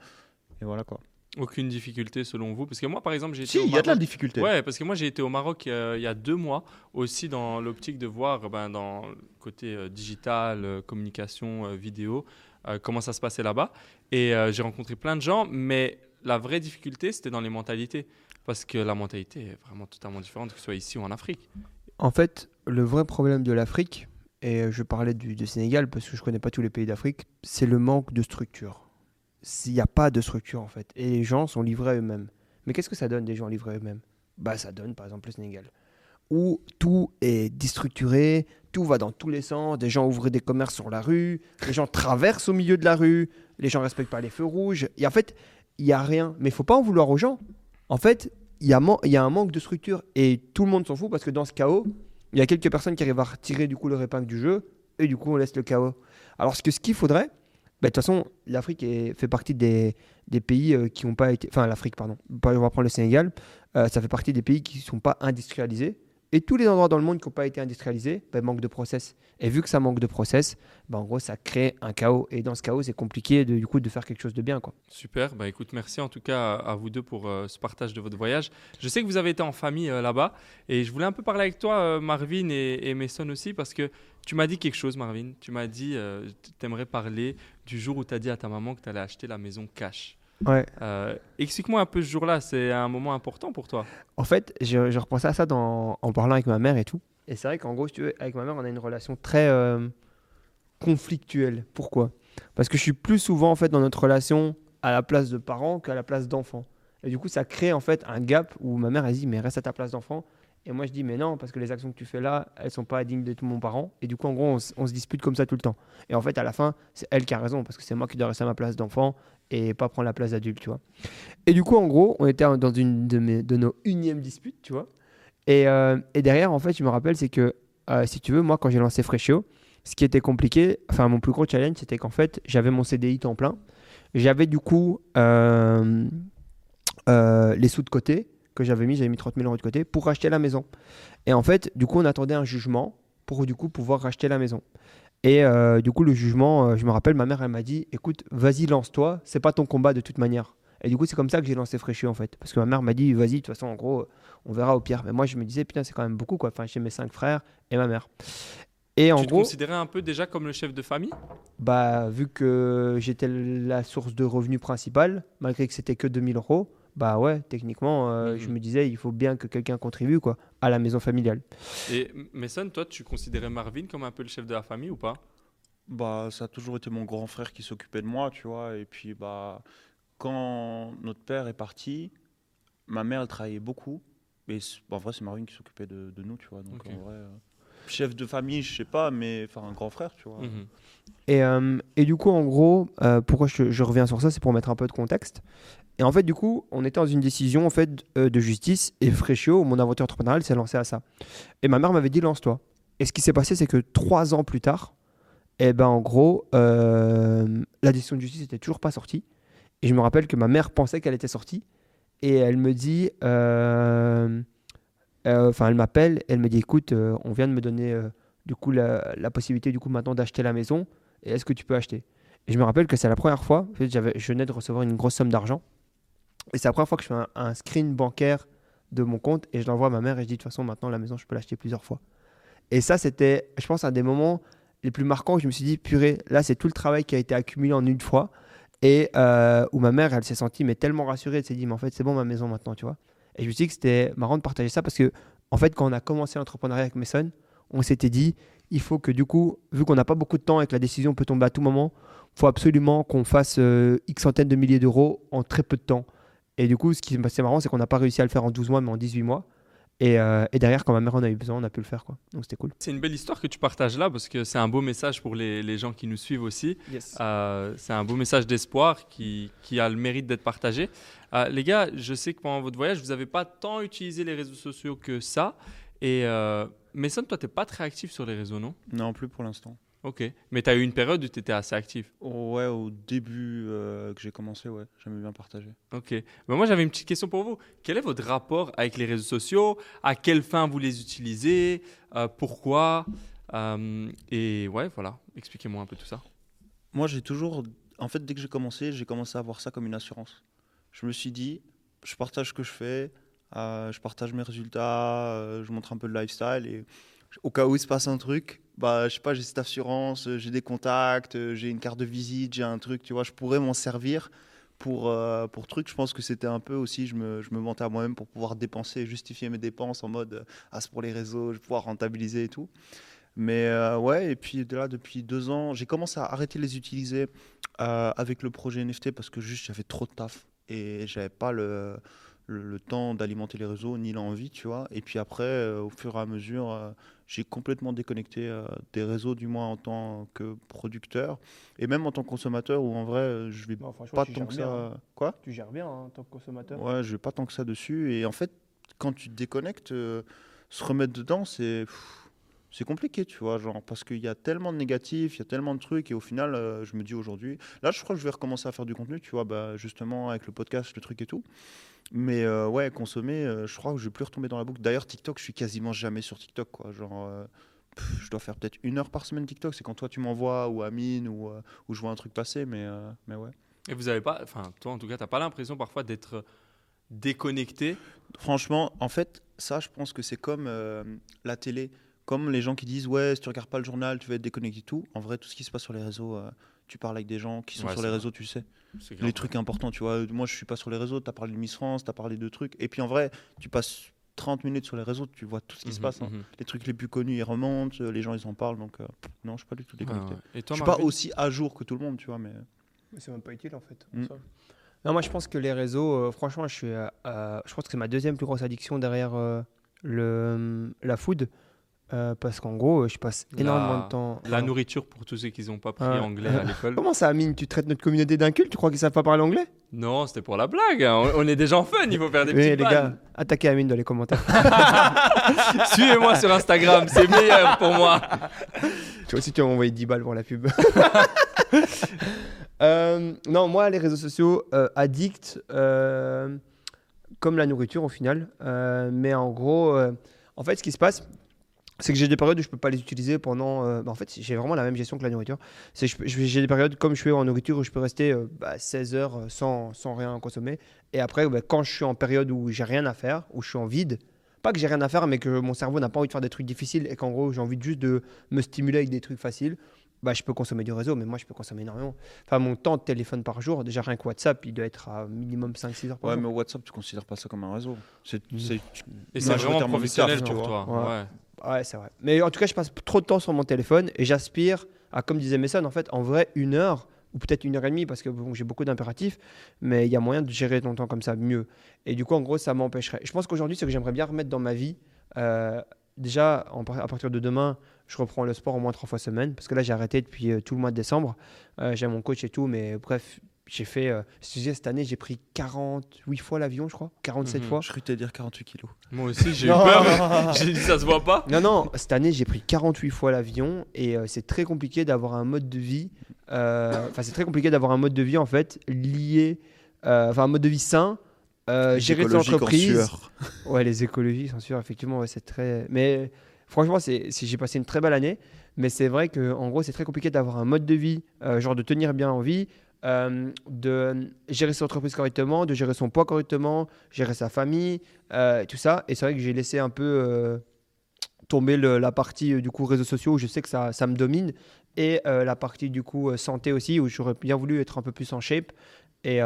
Et voilà quoi. Aucune difficulté selon vous? Parce que moi, par exemple, j'ai Si, été au il y a de la Maroc- difficulté. Ouais, parce que moi j'ai été au Maroc euh, il y a deux mois, aussi dans l'optique de voir ben, dans le côté euh, digital, euh, communication, euh, vidéo, euh, comment ça se passait là-bas. Et euh, j'ai rencontré plein de gens, mais la vraie difficulté c'était dans les mentalités. Parce que la mentalité est vraiment totalement différente, que ce soit ici ou en Afrique. En fait, le vrai problème de l'Afrique, et je parlais du, du Sénégal parce que je connais pas tous les pays d'Afrique, c'est le manque de structure. S'il n'y a pas de structure en fait, et les gens sont livrés à eux-mêmes. Mais qu'est-ce que ça donne des gens livrés à eux-mêmes? Bah ça donne par exemple le Sénégal, où tout est déstructuré, tout va dans tous les sens, des gens ouvrent des commerces sur la rue, les gens traversent au milieu de la rue, les gens respectent pas les feux rouges. Et en fait, il y a rien. Mais il faut pas en vouloir aux gens. En fait, il y, a man- y a un manque de structure et tout le monde s'en fout parce que dans ce chaos, il y a quelques personnes qui arrivent à retirer du coup leur épingle du jeu et du coup on laisse le chaos. Alors que ce qu'il faudrait, bah, de toute façon l'Afrique fait partie des, pays euh, qui n'ont pas été, enfin l'Afrique pardon, on va prendre le Sénégal, euh, ça fait partie des pays qui ne sont pas industrialisés et tous les endroits dans le monde qui n'ont pas été industrialisés, bah, manque de process. Et vu que ça manque de process, bah, en gros ça crée un chaos et dans ce chaos c'est compliqué de, du coup de faire quelque chose de bien quoi. Super, bah écoute, merci en tout cas à, vous deux pour euh, ce partage de votre voyage. Je sais que vous avez été en famille euh, là-bas et je voulais un peu parler avec toi, euh, Marvin et, et Mason aussi, parce que tu m'as dit quelque chose, Marvin. Tu m'as dit, tu aimerais parler du jour où tu as dit à ta maman que tu allais acheter la maison cash. Ouais. Euh, Explique-moi un peu ce jour-là, c'est un moment important pour toi. En fait, je, je repensais à ça dans- en parlant avec ma mère et tout. Et c'est vrai qu'en gros, si tu veux, avec ma mère, on a une relation très euh, conflictuelle. Pourquoi? Parce que je suis plus souvent en fait dans notre relation à la place de parents qu'à la place d'enfant. Et du coup, ça crée en fait un gap où ma mère elle dit mais reste à ta place d'enfant. Et moi je dis mais non parce que les actions que tu fais là, elles sont pas dignes de tout mon parent. Et du coup, en gros, on, se dispute comme ça tout le temps. Et en fait, à la fin, c'est elle qui a raison parce que c'est moi qui dois rester à ma place d'enfant et pas prendre la place d'adulte, tu vois. Et du coup, en gros, on était dans une de, mes, de nos unièmes disputes, tu vois. Et, euh, et derrière, en fait, je me rappelle, c'est que, euh, si tu veux, moi, quand j'ai lancé Freshio, ce qui était compliqué, enfin, mon plus gros challenge, c'était qu'en fait, j'avais mon CDI temps plein. J'avais du coup euh, les sous de côté que j'avais mis, j'avais mis 30 000 euros de côté pour racheter la maison. Et en fait, du coup, on attendait un jugement pour du coup pouvoir racheter la maison. Et euh, du coup, le jugement, euh, je me rappelle, ma mère, elle m'a dit écoute, vas-y, lance-toi, c'est pas ton combat de toute manière. Et du coup, c'est comme ça que j'ai lancé Freshio en fait. Parce que ma mère m'a dit vas-y, de toute façon, en gros, on verra au pire. Mais moi, je me disais putain, c'est quand même beaucoup quoi. Enfin, j'ai mes cinq frères et ma mère. Et en tu te gros, considérais un peu déjà comme le chef de famille? Bah, vu que j'étais la source de revenus principale, malgré que c'était que 2000 euros, bah ouais, techniquement, euh, Mhm. je me disais, il faut bien que quelqu'un contribue quoi, à la maison familiale. Et Mason, toi, tu considérais Marvin comme un peu le chef de la famille ou pas? Bah, ça a toujours été mon grand frère qui s'occupait de moi, tu vois. Et puis, bah, quand notre père est parti, ma mère, elle travaillait beaucoup. Mais bah, en vrai, c'est Marvin qui s'occupait de, de nous, tu vois. Donc, en vrai, euh, chef de famille, je sais pas, mais enfin, un grand frère, tu vois. Mhm. Et, euh, et du coup, en gros, euh, pourquoi je, je reviens sur ça, c'est pour mettre un peu de contexte. Et en fait, du coup, on était dans une décision en fait euh, de justice et Freshio, mon aventure entrepreneuriale, s'est lancé à ça. Et ma mère m'avait dit lance-toi. Et ce qui s'est passé, c'est que trois ans plus tard, eh ben en gros, euh, la décision de justice n'était toujours pas sortie. Et je me rappelle que ma mère pensait qu'elle était sortie. Et elle me dit, euh, enfin, elle m'appelle, elle me dit, écoute, on vient de me donner du coup la, possibilité du coup maintenant d'acheter la maison et est-ce que tu peux acheter? Et je me rappelle que c'est la première fois, en fait, je venais de recevoir une grosse somme d'argent et c'est la première fois que je fais un, un screen bancaire de mon compte et je l'envoie à ma mère et je dis de toute façon maintenant la maison je peux l'acheter plusieurs fois. Et ça c'était, je pense, un des moments les plus marquants où je me suis dit purée, là c'est tout le travail qui a été accumulé en une fois et euh, où ma mère elle s'est sentie mais tellement rassurée, elle s'est dit mais en fait c'est bon ma maison maintenant, tu vois. Et je me suis dit que c'était marrant de partager ça parce que en fait quand on a commencé l'entrepreneuriat avec Mason, on s'était dit il faut que du coup, vu qu'on n'a pas beaucoup de temps et que la décision peut tomber à tout moment, faut absolument qu'on fasse euh, X centaines de milliers d'euros en très peu de temps. Et du coup, ce qui est marrant, c'est qu'on n'a pas réussi à le faire en 12 mois, mais en 18 mois. Et, euh, et derrière, quand ma mère en a eu besoin, on a pu le faire. Quoi. Donc c'était cool. C'est une belle histoire que tu partages là parce que c'est un beau message pour les, les gens qui nous suivent aussi. Euh, c'est un beau message d'espoir qui, qui, a le mérite d'être partagé. Euh, les gars, je sais que pendant votre voyage, vous n'avez pas tant utilisé les réseaux sociaux que ça. Et euh, Mason, toi, tu n'es pas très actif sur les réseaux, non? Non, plus pour l'instant. Ok. Mais tu as eu une période où tu étais assez actif. Ouais, au début euh, que j'ai commencé, ouais, j'aimais bien partager. Ok. Mais moi, j'avais une petite question pour vous. Quel est votre rapport avec les réseaux sociaux? À quelle fin vous les utilisez? Euh, Pourquoi? Euh, Et ouais, voilà. Expliquez-moi un peu tout ça. Moi, j'ai toujours. En fait, dès que j'ai commencé, j'ai commencé à voir ça comme une assurance. Je me suis dit, je partage ce que je fais, je partage mes résultats, je montre un peu le lifestyle et au cas où il se passe un truc, bah, je sais pas, j'ai cette assurance, euh, j'ai des contacts, euh, j'ai une carte de visite, j'ai un truc, tu vois, je pourrais m'en servir pour, euh, pour truc. Je pense que c'était un peu aussi, je me, je me mentais à moi-même pour pouvoir dépenser, justifier mes dépenses en mode, ah, c'est pour les réseaux, je vais pouvoir rentabiliser et tout. Mais ouais, et puis de là, depuis deux ans, j'ai commencé à arrêter de les utiliser avec le projet NFT parce que juste j'avais trop de taf et j'avais pas le, le, le temps d'alimenter les réseaux ni l'envie, tu vois. Et puis après, euh, au fur et à mesure, euh, j'ai complètement déconnecté euh, des réseaux, du moins en tant que producteur et même en tant que consommateur où en vrai, je vais franchement, pas tant que bien, ça. hein. Quoi Tu gères bien hein, en tant que consommateur. Ouais, je vais pas tant que ça dessus. Et en fait, quand tu te déconnectes, se remettre dedans, c'est pff, c'est compliqué, tu vois, genre parce qu'il y a tellement de négatifs, il y a tellement de trucs, et au final, euh, je me dis aujourd'hui, là, je crois que je vais recommencer à faire du contenu, tu vois, bah, justement avec le podcast, le truc et tout. Mais euh, ouais, consommer, euh, je crois que je vais plus retomber dans la boucle. D'ailleurs, TikTok, je suis quasiment jamais sur TikTok, quoi. Genre, pff, je dois faire peut-être une heure par semaine TikTok. C'est quand toi tu m'envoies ou Amine ou, ou je vois un truc passer, mais, mais ouais. Et vous avez pas, enfin, toi en tout cas, t'as pas l'impression parfois d'être déconnecté? Franchement, en fait, ça, je pense que c'est comme euh, la télé. Comme les gens qui disent, ouais, si tu regardes pas le journal, tu vas être déconnecté et tout. En vrai, tout ce qui se passe sur les réseaux, euh, tu parles avec des gens qui sont Ouais, sur les vrai. réseaux, tu sais. Grave. Les trucs importants, tu vois. Moi, je suis pas sur les réseaux, tu as parlé de Miss France, tu as parlé de trucs. Et puis en vrai, tu passes 30 minutes sur les réseaux, tu vois tout ce qui se Mhm, passe. hein. mhm. Les trucs les plus connus, ils remontent, les gens, ils en parlent. Donc, euh, non, je suis pas du tout Ouais, déconnecté. ouais. Et Je suis pas aussi à jour que tout le monde, tu vois, mais C'est même pas utile en fait. Mm. ça. Non, moi je pense que les réseaux, euh, franchement, je suis, je pense que c'est ma deuxième plus grosse addiction derrière euh, le la food, euh, parce qu'en gros, euh, je passe La- énormément de temps. La nourriture pour tous ceux qui n'ont pas pris anglais à l'école. Comment ça, Amine Tu traites notre communauté d'un culte Tu crois qu'ils savent pas parler anglais? Non, c'était pour la blague. hein. On, on est des gens fun, il faut faire des Oui, petites les gars, attaquez Amine dans les commentaires. Suivez-moi sur Instagram, c'est meilleur pour moi. Toi aussi, tu vas m'envoyer 10 balles pour la pub. Euh, non, moi, les réseaux sociaux, euh, addict, comme la nourriture au final. Mais en gros, en fait, ce qui se passe, c'est que j'ai des périodes où je peux pas les utiliser pendant. euh, bah, en fait, j'ai vraiment la même gestion que la nourriture. C'est j'ai des périodes comme je suis en nourriture où je peux rester euh, bah, 16 heures euh, sans, sans rien consommer. Et après, bah, quand je suis en période où j'ai rien à faire, où je suis en vide, pas que j'ai rien à faire, mais que mon cerveau n'a pas envie de faire des trucs difficiles et qu'en gros, j'ai envie juste de me stimuler avec des trucs faciles, bah, je peux consommer du réseau, mais moi, je peux consommer énormément. Enfin, mon temps de téléphone par jour, déjà rien que WhatsApp, il doit être à minimum 5-6 heures par ouais, jour. mais WhatsApp, tu considères pas ça comme un réseau? C'est, c'est- Et c'est vraiment professionnel pour tu toi. vois. Ouais. Ouais, c'est vrai. Mais en tout cas, je passe trop de temps sur mon téléphone et j'aspire à, comme disait Messon, en fait, en vrai, une heure ou peut-être une heure et demie parce que j'ai beaucoup d'impératifs, mais il y a moyen de gérer ton temps comme ça mieux. Et du coup, en gros, ça m'empêcherait. Je pense qu'aujourd'hui, ce que j'aimerais bien remettre dans ma vie, euh, déjà, à partir de demain, je reprends le sport au moins trois fois semaine parce que là, j'ai arrêté depuis euh, tout le mois de décembre. Euh, j'ai mon coach et tout, mais bref. J'ai fait, euh, je te disais, cette année, j'ai pris 48 fois l'avion, je crois, 47 Mhm. fois. Je crois dire 48 kilos. Moi aussi, j'ai eu peur. J'ai dit, ça se voit pas. Non, non, cette année, j'ai pris 48 fois l'avion et euh, c'est très compliqué d'avoir un mode de vie. euh, Enfin, c'est très compliqué d'avoir un mode de vie, en fait, lié. euh, Enfin, un mode de vie sain. euh, gérer son Écologique en entreprise. sueur. Ouais, les écologies, sans sûr, effectivement, ouais, c'est très. Mais Franchement, j'ai passé une très belle année, mais c'est vrai que en gros, c'est très compliqué d'avoir un mode de vie, euh, genre de tenir bien en vie, euh, de gérer son entreprise correctement, de gérer son poids correctement, gérer sa famille, euh, tout ça. Et c'est vrai que j'ai laissé un peu euh, tomber la partie du coup réseaux sociaux où je sais que ça, ça me domine et la partie du coup santé aussi où j'aurais bien voulu être un peu plus en shape. Et,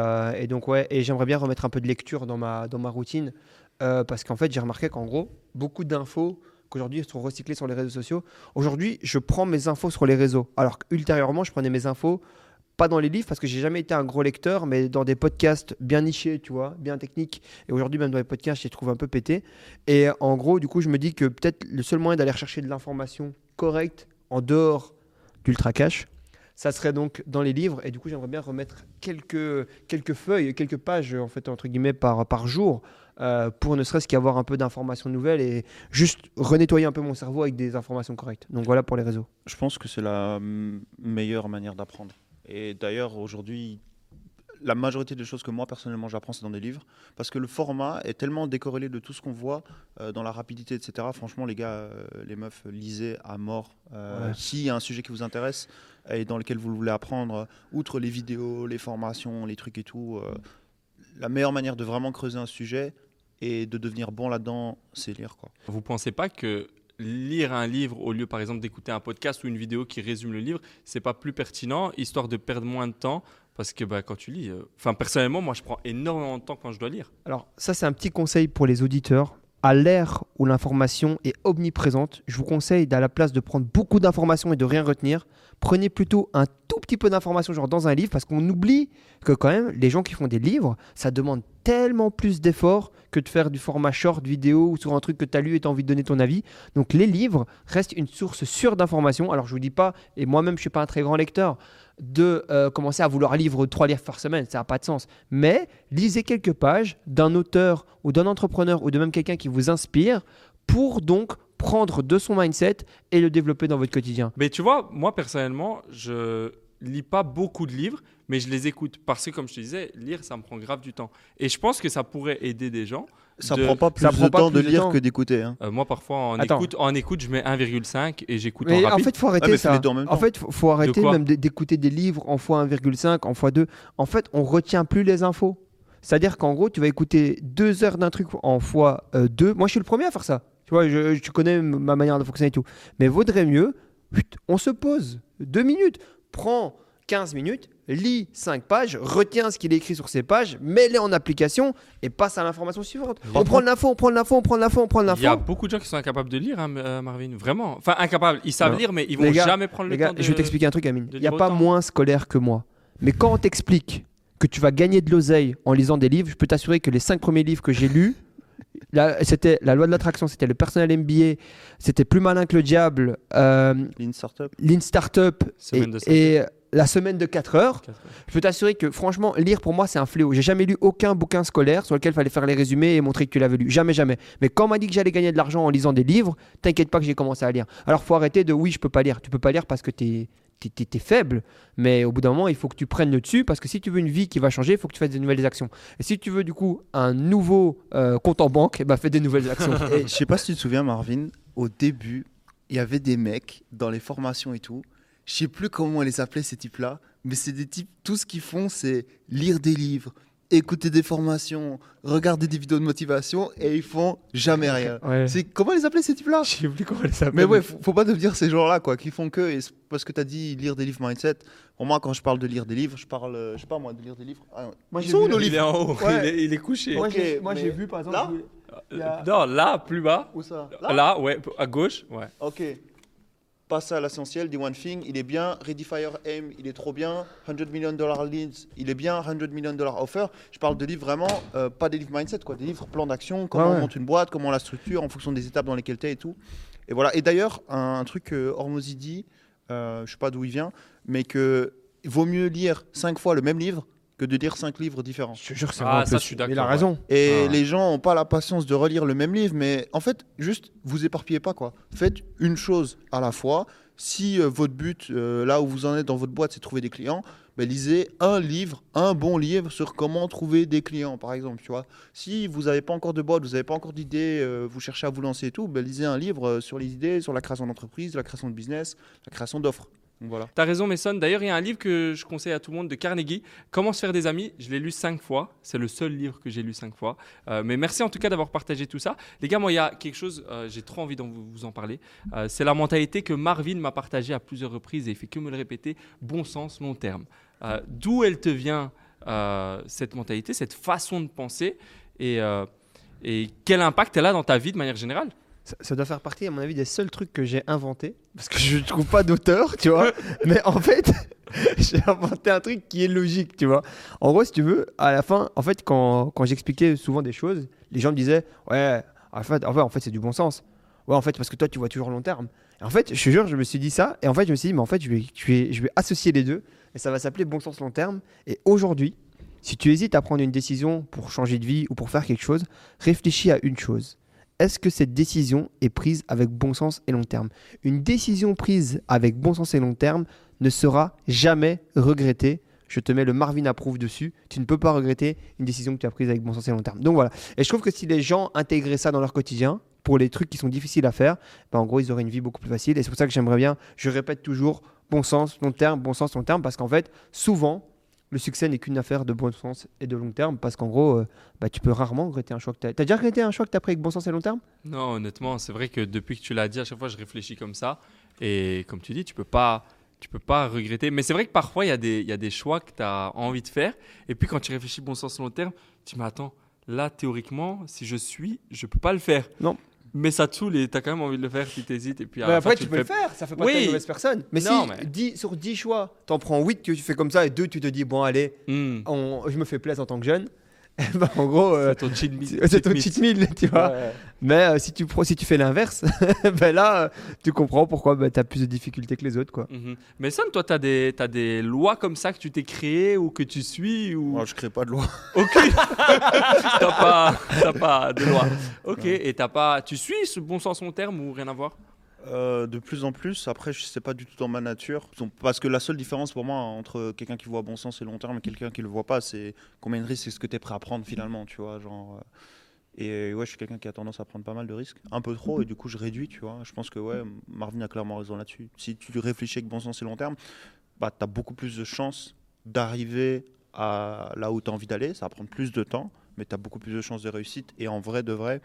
donc ouais, et j'aimerais bien remettre un peu de lecture dans ma, dans ma routine parce qu'en fait j'ai remarqué qu'en gros beaucoup d'infos qu'aujourd'hui sont recyclées sur les réseaux sociaux. Aujourd'hui je prends mes infos sur les réseaux alors qu'ultérieurement je prenais mes infos pas dans les livres parce que j'ai jamais été un gros lecteur mais dans des podcasts bien nichés tu vois, bien techniques. Et aujourd'hui même dans les podcasts je les trouve un peu pétés. Et en gros du coup je me dis que peut-être le seul moyen d'aller rechercher de l'information correcte en dehors d'ultra cash ça serait donc dans les livres et du coup j'aimerais bien remettre quelques, quelques feuilles, quelques pages en fait entre guillemets par, par jour euh, pour ne serait-ce qu'avoir un peu d'informations nouvelles et juste renettoyer un peu mon cerveau avec des informations correctes. Donc voilà pour les réseaux. Je pense que c'est la meilleure manière d'apprendre. Et d'ailleurs, aujourd'hui, la majorité des choses que moi personnellement j'apprends, c'est dans des livres. Parce que le format est tellement décorrélé de tout ce qu'on voit, euh, dans la rapidité, etc. Franchement, les gars, euh, les meufs, lisez à mort. Euh, Ouais. S'il y a un sujet qui vous intéresse et dans lequel vous voulez apprendre, euh, outre les vidéos, les formations, les trucs et tout, euh, la meilleure manière de vraiment creuser un sujet et de devenir bon là-dedans, c'est lire. Quoi. Vous pensez pas que lire un livre au lieu, par exemple, d'écouter un podcast ou une vidéo qui résume le livre, c'est pas plus pertinent, histoire de perdre moins de temps Parce que bah, quand tu lis, euh, enfin personnellement, moi je prends énormément de temps quand je dois lire. Alors ça c'est un petit conseil pour les auditeurs. À l'ère où l'information est omniprésente, je vous conseille d'à la place de prendre beaucoup d'informations et de rien retenir, prenez plutôt un tout petit peu d'informations genre dans un livre parce qu'on oublie que quand même les gens qui font des livres, ça demande tellement plus d'efforts que de faire du format short vidéo ou sur un truc que tu as lu et tu envie de donner ton avis. Donc les livres restent une source sûre d'informations. Alors je vous dis pas, et moi-même je suis pas un très grand lecteur, de euh, commencer à vouloir lire trois livres par semaine, ça n'a pas de sens. Mais lisez quelques pages d'un auteur ou d'un entrepreneur ou de même quelqu'un qui vous inspire pour donc prendre de son mindset et le développer dans votre quotidien. Mais tu vois, moi personnellement, je lis pas beaucoup de livres, mais je les écoute parce que, comme je te disais, lire, ça me prend grave du temps. Et je pense que ça pourrait aider des gens. Ça de- prend pas plus ça prend de pas temps de plus de lire temps. que d'écouter. hein. Euh, moi, parfois, en Attends. écoute, en écoute, je mets 1,5 et j'écoute en Mais en rapide. fait, faut arrêter fais ça. en fait, faut, faut arrêter même d'écouter des livres en x1,5, en x2. En fait, on retient plus les infos. C'est-à-dire qu'en gros, tu vas écouter deux heures d'un truc en x2. Moi, je suis le premier à faire ça. Tu vois, je, tu connais ma manière de fonctionner et tout. Mais vaudrait mieux, on se pose deux minutes, prends 15 minutes, lis 5 pages, retiens ce qu'il est écrit sur ces pages, mets-les en application et passe à l'information suivante. On prend de l'info, on prend de l'info, on prend de l'info, on prend de Il y a l'info. beaucoup de gens qui sont incapables de lire, hein, euh, Marvin. Vraiment. Enfin, incapables. Ils savent Non. lire, mais ils vont gars, jamais prendre le gars, temps de. je vais t'expliquer un truc, Amine. Il n'y a pas autant. moins scolaire que moi. Mais quand on t'explique que tu vas gagner de l'oseille en lisant des livres, je peux t'assurer que les cinq premiers livres que j'ai lus, c'était La loi de l'attraction, c'était le personnel MBA, c'était Plus malin que le diable, euh, Lean Startup. Lean Startup et, Semaine La semaine de 4 heures. Quatre heures. Je peux t'assurer que franchement, lire pour moi, c'est un fléau. J'ai jamais lu aucun bouquin scolaire sur lequel il fallait faire les résumés et montrer que tu l'avais lu. Jamais, jamais. Mais quand on m'a dit que j'allais gagner de l'argent en lisant des livres, t'inquiète pas que j'ai commencé à lire. Alors, faut arrêter de oui, je peux pas lire. Tu peux pas lire parce que t'es- t'es- faible, mais au bout d'un moment, il faut que tu prennes le dessus parce que si tu veux une vie qui va changer, il faut que tu fasses des nouvelles actions. Et si tu veux du coup un nouveau euh, compte en banque, eh ben, fais des nouvelles actions. Et je sais pas si tu te souviens, Marvin, au début, il y avait des mecs dans les formations et tout. Je sais plus comment on les appelait ces types-là, mais c'est des types, tout ce qu'ils font, c'est lire des livres, écouter des formations, regarder des vidéos de motivation et ils font jamais rien. Ouais. C'est comment les appeler ces types-là Je sais plus comment elle s'appelle. Mais ouais, faut, faut pas devenir ces gens-là, quoi, qui font que, et c'est parce que tu as dit lire des livres mindset. Pour moi, quand je parle de lire des livres, je parle, euh, je sais pas moi, de lire des livres. Ah, Moi, ils sont où nos le- Il est livres en haut. Ouais. Il, est, il est couché. Moi, j'ai moi, mais j'ai vu par exemple. là a- Non, là, plus bas. Où ça? Là, ouais, à gauche. Ouais. Ok. Passe à l'essentiel, The One Thing, il est bien. Ready Fire Aim, il est trop bien. 100 million dollar leads, il est bien. 100 million dollar offer. Je parle de livres vraiment, euh, pas des livres mindset, quoi. Des livres plan d'action, comment Ouais, on monte une boîte, comment on la structure en fonction des étapes dans lesquelles tu es et tout. Et voilà. Et d'ailleurs, un, un truc que Hormozy dit, euh, je sais pas d'où il vient, mais que vaut mieux lire 5 fois le même livre que de lire cinq livres différents. Je te jure, c'est Ah, ça, je suis Il a d'accord, raison. Et Ah. les gens n'ont pas la patience de relire le même livre, mais en fait, juste, vous éparpillez pas, quoi. Faites une chose à la fois. Si euh, votre but, euh, là où vous en êtes dans votre boîte, c'est trouver des clients, ben, lisez un livre, un bon livre sur comment trouver des clients, par exemple, tu vois. Si vous n'avez pas encore de boîte, vous n'avez pas encore d'idées, euh, vous cherchez à vous lancer et tout, ben, lisez un livre euh, sur les idées, sur la création d'entreprise, la création de business, la création d'offres. Voilà. T'as raison, Mason. D'ailleurs, il y a un livre que je conseille à tout le monde de Carnegie, Comment se faire des amis. Je l'ai lu cinq fois. C'est le seul livre que j'ai lu cinq fois. Euh, mais merci en tout cas d'avoir partagé tout ça. Les gars, moi, il y a quelque chose, euh, j'ai trop envie de vous, vous en parler. Euh, c'est la mentalité que Marvin m'a partagée à plusieurs reprises et il fait que me le répéter bon sens, long terme. D'où elle te vient, cette mentalité, cette façon de penser et quel impact elle a dans ta vie de manière générale? Ça, ça doit faire partie, à mon avis, des seuls trucs que j'ai inventé. Parce que je ne trouve pas d'auteur, tu vois. Mais en fait, j'ai inventé un truc qui est logique, tu vois. En gros, si tu veux, à la fin, en fait, quand, quand j'expliquais souvent des choses, les gens me disaient Ouais, en fait, en fait, en fait c'est du bon sens. Ouais, en fait, parce que toi, tu vois toujours long terme. Et en fait, je te jure, je me suis dit ça. Et en fait, je me suis dit, mais en fait, je vais, je vais, je vais associer les deux. Et ça va s'appeler bon sens long terme. Et aujourd'hui, si tu hésites à prendre une décision pour changer de vie ou pour faire quelque chose, réfléchis à une chose. Est-ce que cette décision est prise avec bon sens et long terme? Une décision prise avec bon sens et long terme ne sera jamais regrettée. Je te mets le Marvin approuve dessus. Tu ne peux pas regretter une décision que tu as prise avec bon sens et long terme. Donc voilà. Et je trouve que si les gens intégraient ça dans leur quotidien, pour les trucs qui sont difficiles à faire, ben en gros, ils auraient une vie beaucoup plus facile. Et c'est pour ça que j'aimerais bien, je répète toujours, bon sens, long terme, bon sens, long terme, parce qu'en fait, souvent, le succès n'est qu'une affaire de bon sens et de long terme, parce qu'en gros, euh, bah, tu peux rarement regretter un choix que tu as. T'as déjà regretté un choix que tu as pris avec bon sens et long terme? Non, honnêtement, c'est vrai que depuis que tu l'as dit, à chaque fois, je réfléchis comme ça. Et comme tu dis, tu peux pas, tu peux pas regretter. Mais c'est vrai que parfois, il y, a des- y a des choix que tu as envie de faire. Et puis, quand tu réfléchis bon sens long terme, tu dis, mais attends, là, théoriquement, si je suis, je peux pas le faire. Non. Mais ça te saoule et tu as quand même envie de le faire, puis tu hésites. Et puis, Mais la après, fin, tu le peux le fais. faire, ça fait pas Oui. de mauvaise personne. Mais Non, si mais- 10, sur 10 choix, t'en prends 8 que tu fais comme ça et 2 tu te dis, bon, allez, Hmm. on- je me fais plaisir en tant que jeune, ben, en gros, euh, C'est ton cheat meal. c'est c'est ton cheat meal, tu vois. Ouais. Mais euh, si, tu, pro- si tu fais l'inverse, ben là, euh, tu comprends pourquoi tu as plus de difficultés que les autres. Quoi. Mhm. Mais Son, toi, tu as des, t'as des lois comme ça que tu t'es créées ou que tu suis ou... Moi, je crée pas de loi. Aucune. t'as pas, t'as pas de loi. Ok. Et t'as pas, tu suis ce bon sens long terme ou rien à voir? Euh, de plus en plus, après, je sais pas du tout dans ma nature. Parce que la seule différence pour moi entre quelqu'un qui voit bon sens et long terme et quelqu'un qui le voit pas, c'est combien de risques est-ce que tu es prêt à prendre finalement, tu vois. Genre, euh, et ouais, je suis quelqu'un qui a tendance à prendre pas mal de risques, un peu trop, et du coup, je réduis, tu vois. Je pense que ouais, Marvin a clairement raison là-dessus. Si tu réfléchis avec bon sens et long terme, bah, tu as beaucoup plus de chances d'arriver à là où tu as envie d'aller. Ça va prendre plus de temps, mais tu as beaucoup plus de chances de réussite. Et en vrai, de vrai,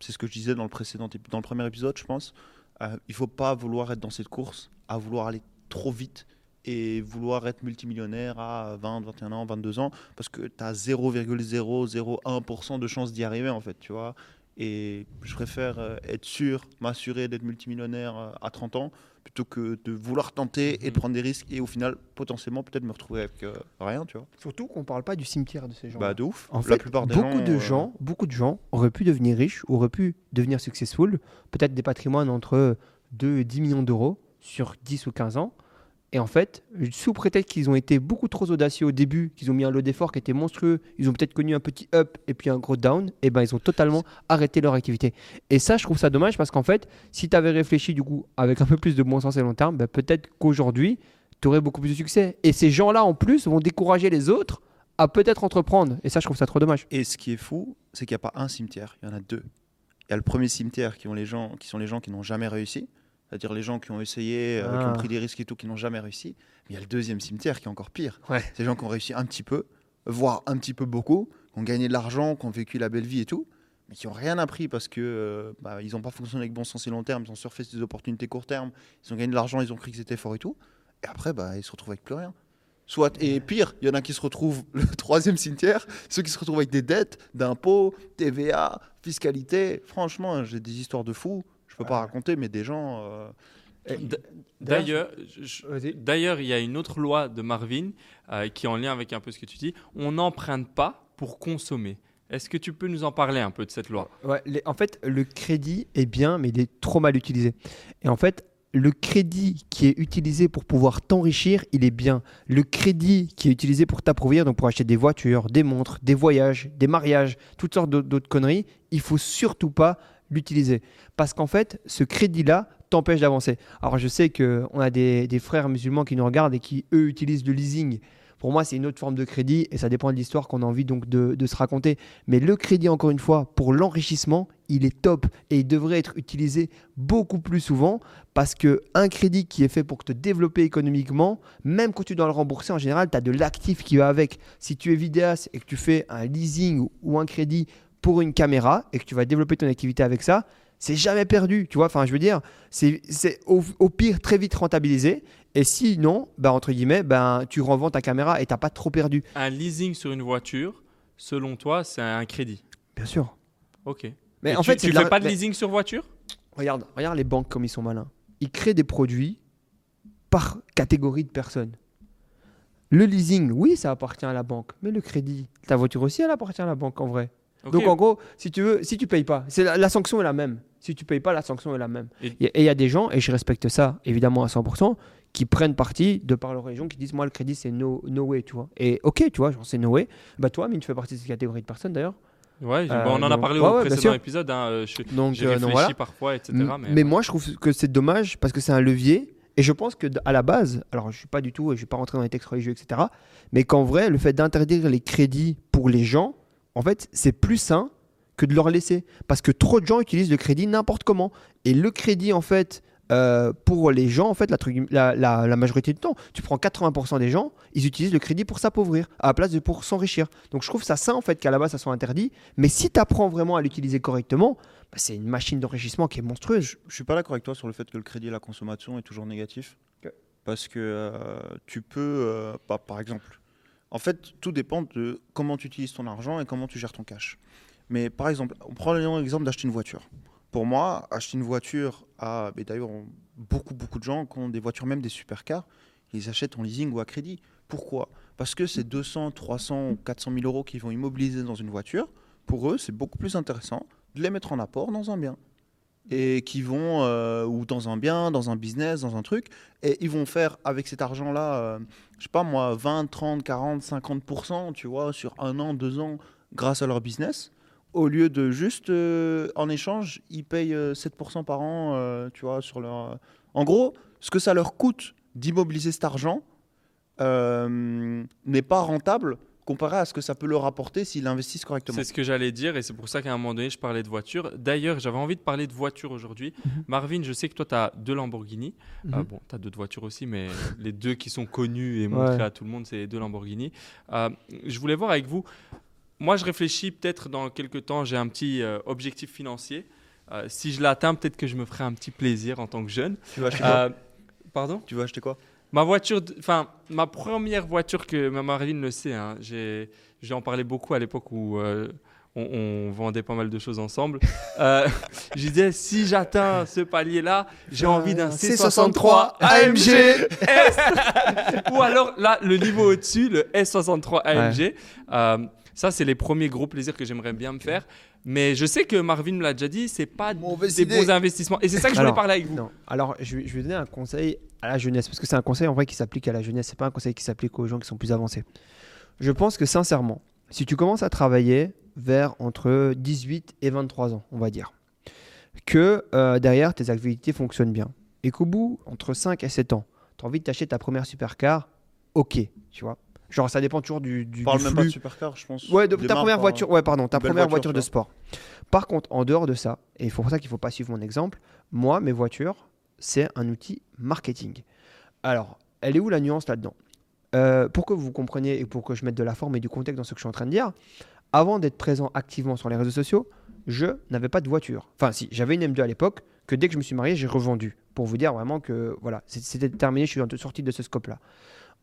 c'est ce que je disais dans le, précédent, dans le premier épisode, je pense. Euh, il faut pas vouloir être dans cette course, à vouloir aller trop vite et vouloir être multimillionnaire à 20, 21 ans, 22 ans, parce que tu as 0,001% de chance d'y arriver, en fait, tu vois. Et je préfère euh, être sûr, m'assurer d'être multimillionnaire euh, à 30 ans, plutôt que de vouloir tenter et de prendre des risques et au final, potentiellement, peut-être me retrouver avec euh, rien, tu vois. Surtout qu'on parle pas du cimetière de ces gens. Bah, de ouf. En La fait, plupart des beaucoup de euh, gens, beaucoup de gens auraient pu devenir riches, auraient pu devenir successful, peut-être des patrimoines entre 2 et 10 millions d'euros sur 10 ou 15 ans. Et en fait, sous prétexte qu'ils ont été beaucoup trop audacieux au début, qu'ils ont mis un lot d'efforts qui était monstrueux, ils ont peut-être connu un petit up et puis un gros down, et ben ils ont totalement arrêté leur activité. Et ça, je trouve ça dommage parce qu'en fait, si tu avais réfléchi du coup avec un peu plus de bon sens et long terme, ben, peut-être qu'aujourd'hui, tu aurais beaucoup plus de succès. Et ces gens-là, en plus, vont décourager les autres à peut-être entreprendre. Et ça, je trouve ça trop dommage. Et ce qui est fou, c'est qu'il n'y a pas un cimetière, il y en a deux. Il y a le premier cimetière qui, ont les gens, qui sont les gens qui n'ont jamais réussi, c'est-à-dire les gens qui ont essayé, euh, qui Ah. ont pris des risques et tout, qui n'ont jamais réussi. Mais il y a le deuxième cimetière qui est encore pire. Ouais. C'est les gens qui ont réussi un petit peu, voire un petit peu beaucoup, qui ont gagné de l'argent, qui ont vécu la belle vie et tout, mais qui n'ont rien appris parce que euh, bah, ils n'ont pas fonctionné avec bon sens et long terme, ils ont surfé sur des opportunités court terme, ils ont gagné de l'argent, ils ont cru que c'était fort et tout. Et après, bah, ils se retrouvent avec plus rien. Soit, et pire, il y en a qui se retrouvent le troisième cimetière, ceux qui se retrouvent avec des dettes, d'impôts, TVA, fiscalité. Franchement, j'ai des histoires de fous. Pas raconter, mais des gens. euh, D'ailleurs, je- d'ailleurs, il y a une autre loi de Marvin euh, qui est en lien avec un peu ce que tu dis. On n'emprunte pas pour consommer. Est-ce que tu peux nous en parler un peu de cette loi? Ouais, les- en fait, le crédit est bien, mais il est trop mal utilisé. Et en fait, le crédit qui est utilisé pour pouvoir t'enrichir, il est bien. Le crédit qui est utilisé pour t'approuvir, donc pour acheter des voitures, des montres, des voyages, des mariages, toutes sortes d'autres d'autres conneries, il faut surtout pas l'utiliser. Parce qu'en fait, ce crédit-là t'empêche d'avancer. Alors je sais qu'on a des, frères musulmans qui nous regardent et qui, eux, utilisent le leasing. Pour moi, c'est une autre forme de crédit et ça dépend de l'histoire qu'on a envie donc de, de se raconter. Mais le crédit, encore une fois, pour l'enrichissement, il est top et il devrait être utilisé beaucoup plus souvent parce que un crédit qui est fait pour te développer économiquement, même quand tu dois le rembourser, en général, tu as de l'actif qui va avec. Si tu es vidéaste et que tu fais un leasing ou un crédit pour une caméra et que tu vas développer ton activité avec ça, c'est jamais perdu, tu vois. Enfin, je veux dire, c'est au, au pire très vite rentabilisé. Et sinon, ben, entre guillemets, ben, tu revends ta caméra et t'as pas trop perdu. Un leasing sur une voiture, selon toi, c'est un crédit? Bien sûr. Ok. Mais Et en tu, fait, tu fais la- pas de mais- leasing sur voiture? Regarde, regarde les banques comme ils sont malins. Ils créent des produits par catégorie de personnes. Le leasing, oui, ça appartient à la banque, mais le crédit, ta voiture aussi, elle appartient à la banque en vrai. Donc en gros, si tu veux, si tu payes pas, c'est la, la sanction est la même. Si tu payes pas, la sanction est la même. Et- il y a des gens, et je respecte ça évidemment à 100%, qui prennent parti de par leur région, qui disent moi le crédit c'est no, no way, tu vois. Et ok, tu vois, genre c'est no way. Bah toi, mais tu fais partie de cette catégorie de personnes d'ailleurs. Ouais, Euh, on en a parlé ouais, au ouais, précédent épisode. hein, euh, je- Donc, J'ai euh, réfléchi donc voilà. parfois, etc. M- Mais, moi, je trouve que c'est dommage parce que c'est un levier. Et je pense que à la base, alors je suis pas du tout, je vais pas rentrer dans les textes religieux, etc. Mais qu'en vrai, le fait d'interdire les crédits pour les gens, en fait, c'est plus sain que de leur laisser. Parce que trop de gens utilisent le crédit n'importe comment. Et le crédit, en fait, euh, pour les gens, en fait, la, majorité du temps, tu prends 80% des gens, ils utilisent le crédit pour s'appauvrir, à la place de pour s'enrichir. Donc je trouve ça sain, en fait, qu'à la base, ça soit interdit. Mais si tu apprends vraiment à l'utiliser correctement, bah, c'est une machine d'enrichissement qui est monstrueuse. Je, je suis pas d'accord avec toi sur le fait que le crédit et la consommation est toujours négatif. Parce que euh, tu peux, euh, pas- par exemple, en fait, tout dépend de comment tu utilises ton argent et comment tu gères ton cash. Mais par exemple, on prend l'exemple d'acheter une voiture. Pour moi, acheter une voiture à. mais D'ailleurs, beaucoup, beaucoup de gens qui ont des voitures, même des supercars, ils achètent en leasing ou à crédit. Pourquoi? Parce que c'est 200, 300 ou 400 000 euros qu'ils vont immobiliser dans une voiture. Pour eux, c'est beaucoup plus intéressant de les mettre en apport dans un bien et qui vont euh, ou dans un bien, dans un business, dans un truc, et ils vont faire avec cet argent-là, euh, je sais pas moi, 20, 30, 40, 50%, tu vois, sur un an, deux ans, grâce à leur business, au lieu de juste, euh, en échange, ils payent euh, 7% par an, euh, tu vois, sur leur... En gros, ce que ça leur coûte d'immobiliser cet argent euh, n'est pas rentable comparé à ce que ça peut leur apporter s'ils investissent correctement. C'est ce que j'allais dire et c'est pour ça qu'à un moment donné, je parlais de voiture. D'ailleurs, j'avais envie de parler de voiture aujourd'hui. Marvin, je sais que toi, tu as deux Lamborghini. Mhm. Euh, bon, tu as d'autres voitures aussi, mais les deux qui sont connus et montrés Ouais. à tout le monde, c'est les deux Lamborghini. Euh, je voulais voir avec vous. Moi, je réfléchis peut-être dans quelques temps, j'ai un petit euh, objectif financier. Euh, si je l'atteins, peut-être que je me ferai un petit plaisir en tant que jeune. Tu vas acheter quoi? Euh, pardon? Tu vas acheter quoi? Ma voiture, enfin, ma première voiture que ma Marine le sait, hein, j'ai, j'ai en parlé beaucoup à l'époque où euh, on, on vendait pas mal de choses ensemble. Euh, je disais, si j'atteins ce palier-là, j'ai envie d'un C63 AMG S. Ou alors, là, le niveau au-dessus, le S63 AMG. Euh, ça, c'est les premiers gros plaisirs que j'aimerais bien me faire. Mais je sais que Marvin me l'a déjà dit, c'est pas Mauvaise des idée. bons investissements. Et c'est ça que je voulais Alors, parler avec vous. Non. Alors, je vais, je vais donner un conseil à la jeunesse, parce que c'est un conseil en vrai qui s'applique à la jeunesse, c'est pas un conseil qui s'applique aux gens qui sont plus avancés. Je pense que sincèrement, si tu commences à travailler vers entre 18 et 23 ans, on va dire, que euh, derrière tes activités fonctionnent bien, et qu'au bout, entre 5 et 7 ans, tu as envie de t'acheter ta première supercar, ok, tu vois. Genre, ça dépend toujours du, du, parle du même pas de supercar, je pense. Ouais, de ta première hein. voiture, ouais, pardon, ta première voiture, voiture de sport. Par contre, en dehors de ça, et faut pour ça qu'il ne faut pas suivre mon exemple, moi, mes voitures, c'est un outil marketing. Alors, elle est où la nuance là-dedans? Euh, Pour que vous compreniez et pour que je mette de la forme et du contexte dans ce que je suis en train de dire, avant d'être présent activement sur les réseaux sociaux, je n'avais pas de voiture. Enfin, si, j'avais une M2 à l'époque, que dès que je me suis marié, j'ai revendu. Pour vous dire vraiment que voilà, c'était terminé, je suis sorti de ce scope-là.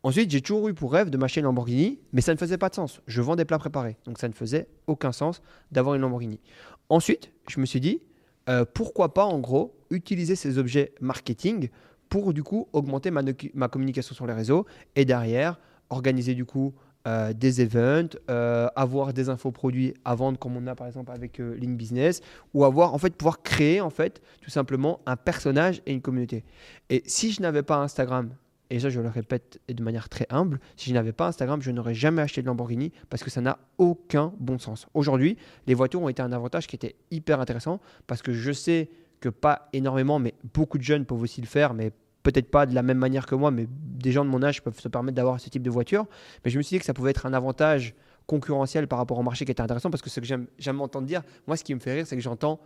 Ensuite, j'ai toujours eu pour rêve de m'acheter une Lamborghini, mais ça ne faisait pas de sens. Je vends des plats préparés, donc ça ne faisait aucun sens d'avoir une Lamborghini. Ensuite, je me suis dit, euh, pourquoi pas en gros utiliser ces objets marketing pour du coup augmenter ma, communication sur les réseaux et derrière organiser du coup euh, des events, euh, avoir des infos produits à vendre comme on a par exemple avec euh, Lean Business, ou avoir en fait pouvoir créer en fait tout simplement un personnage et une communauté. Et si je n'avais pas Instagram, et ça je le répète de manière très humble, si je n'avais pas Instagram, je n'aurais jamais acheté de Lamborghini parce que ça n'a aucun bon sens. Aujourd'hui, les voitures ont été un avantage qui était hyper intéressant parce que je sais que pas énormément, mais beaucoup de jeunes peuvent aussi le faire, mais peut-être pas de la même manière que moi, mais des gens de mon âge peuvent se permettre d'avoir ce type de voiture. Mais je me suis dit que ça pouvait être un avantage concurrentiel par rapport au marché qui était intéressant parce que ce que j'aime entendre dire, moi ce qui me fait rire, c'est que j'entends,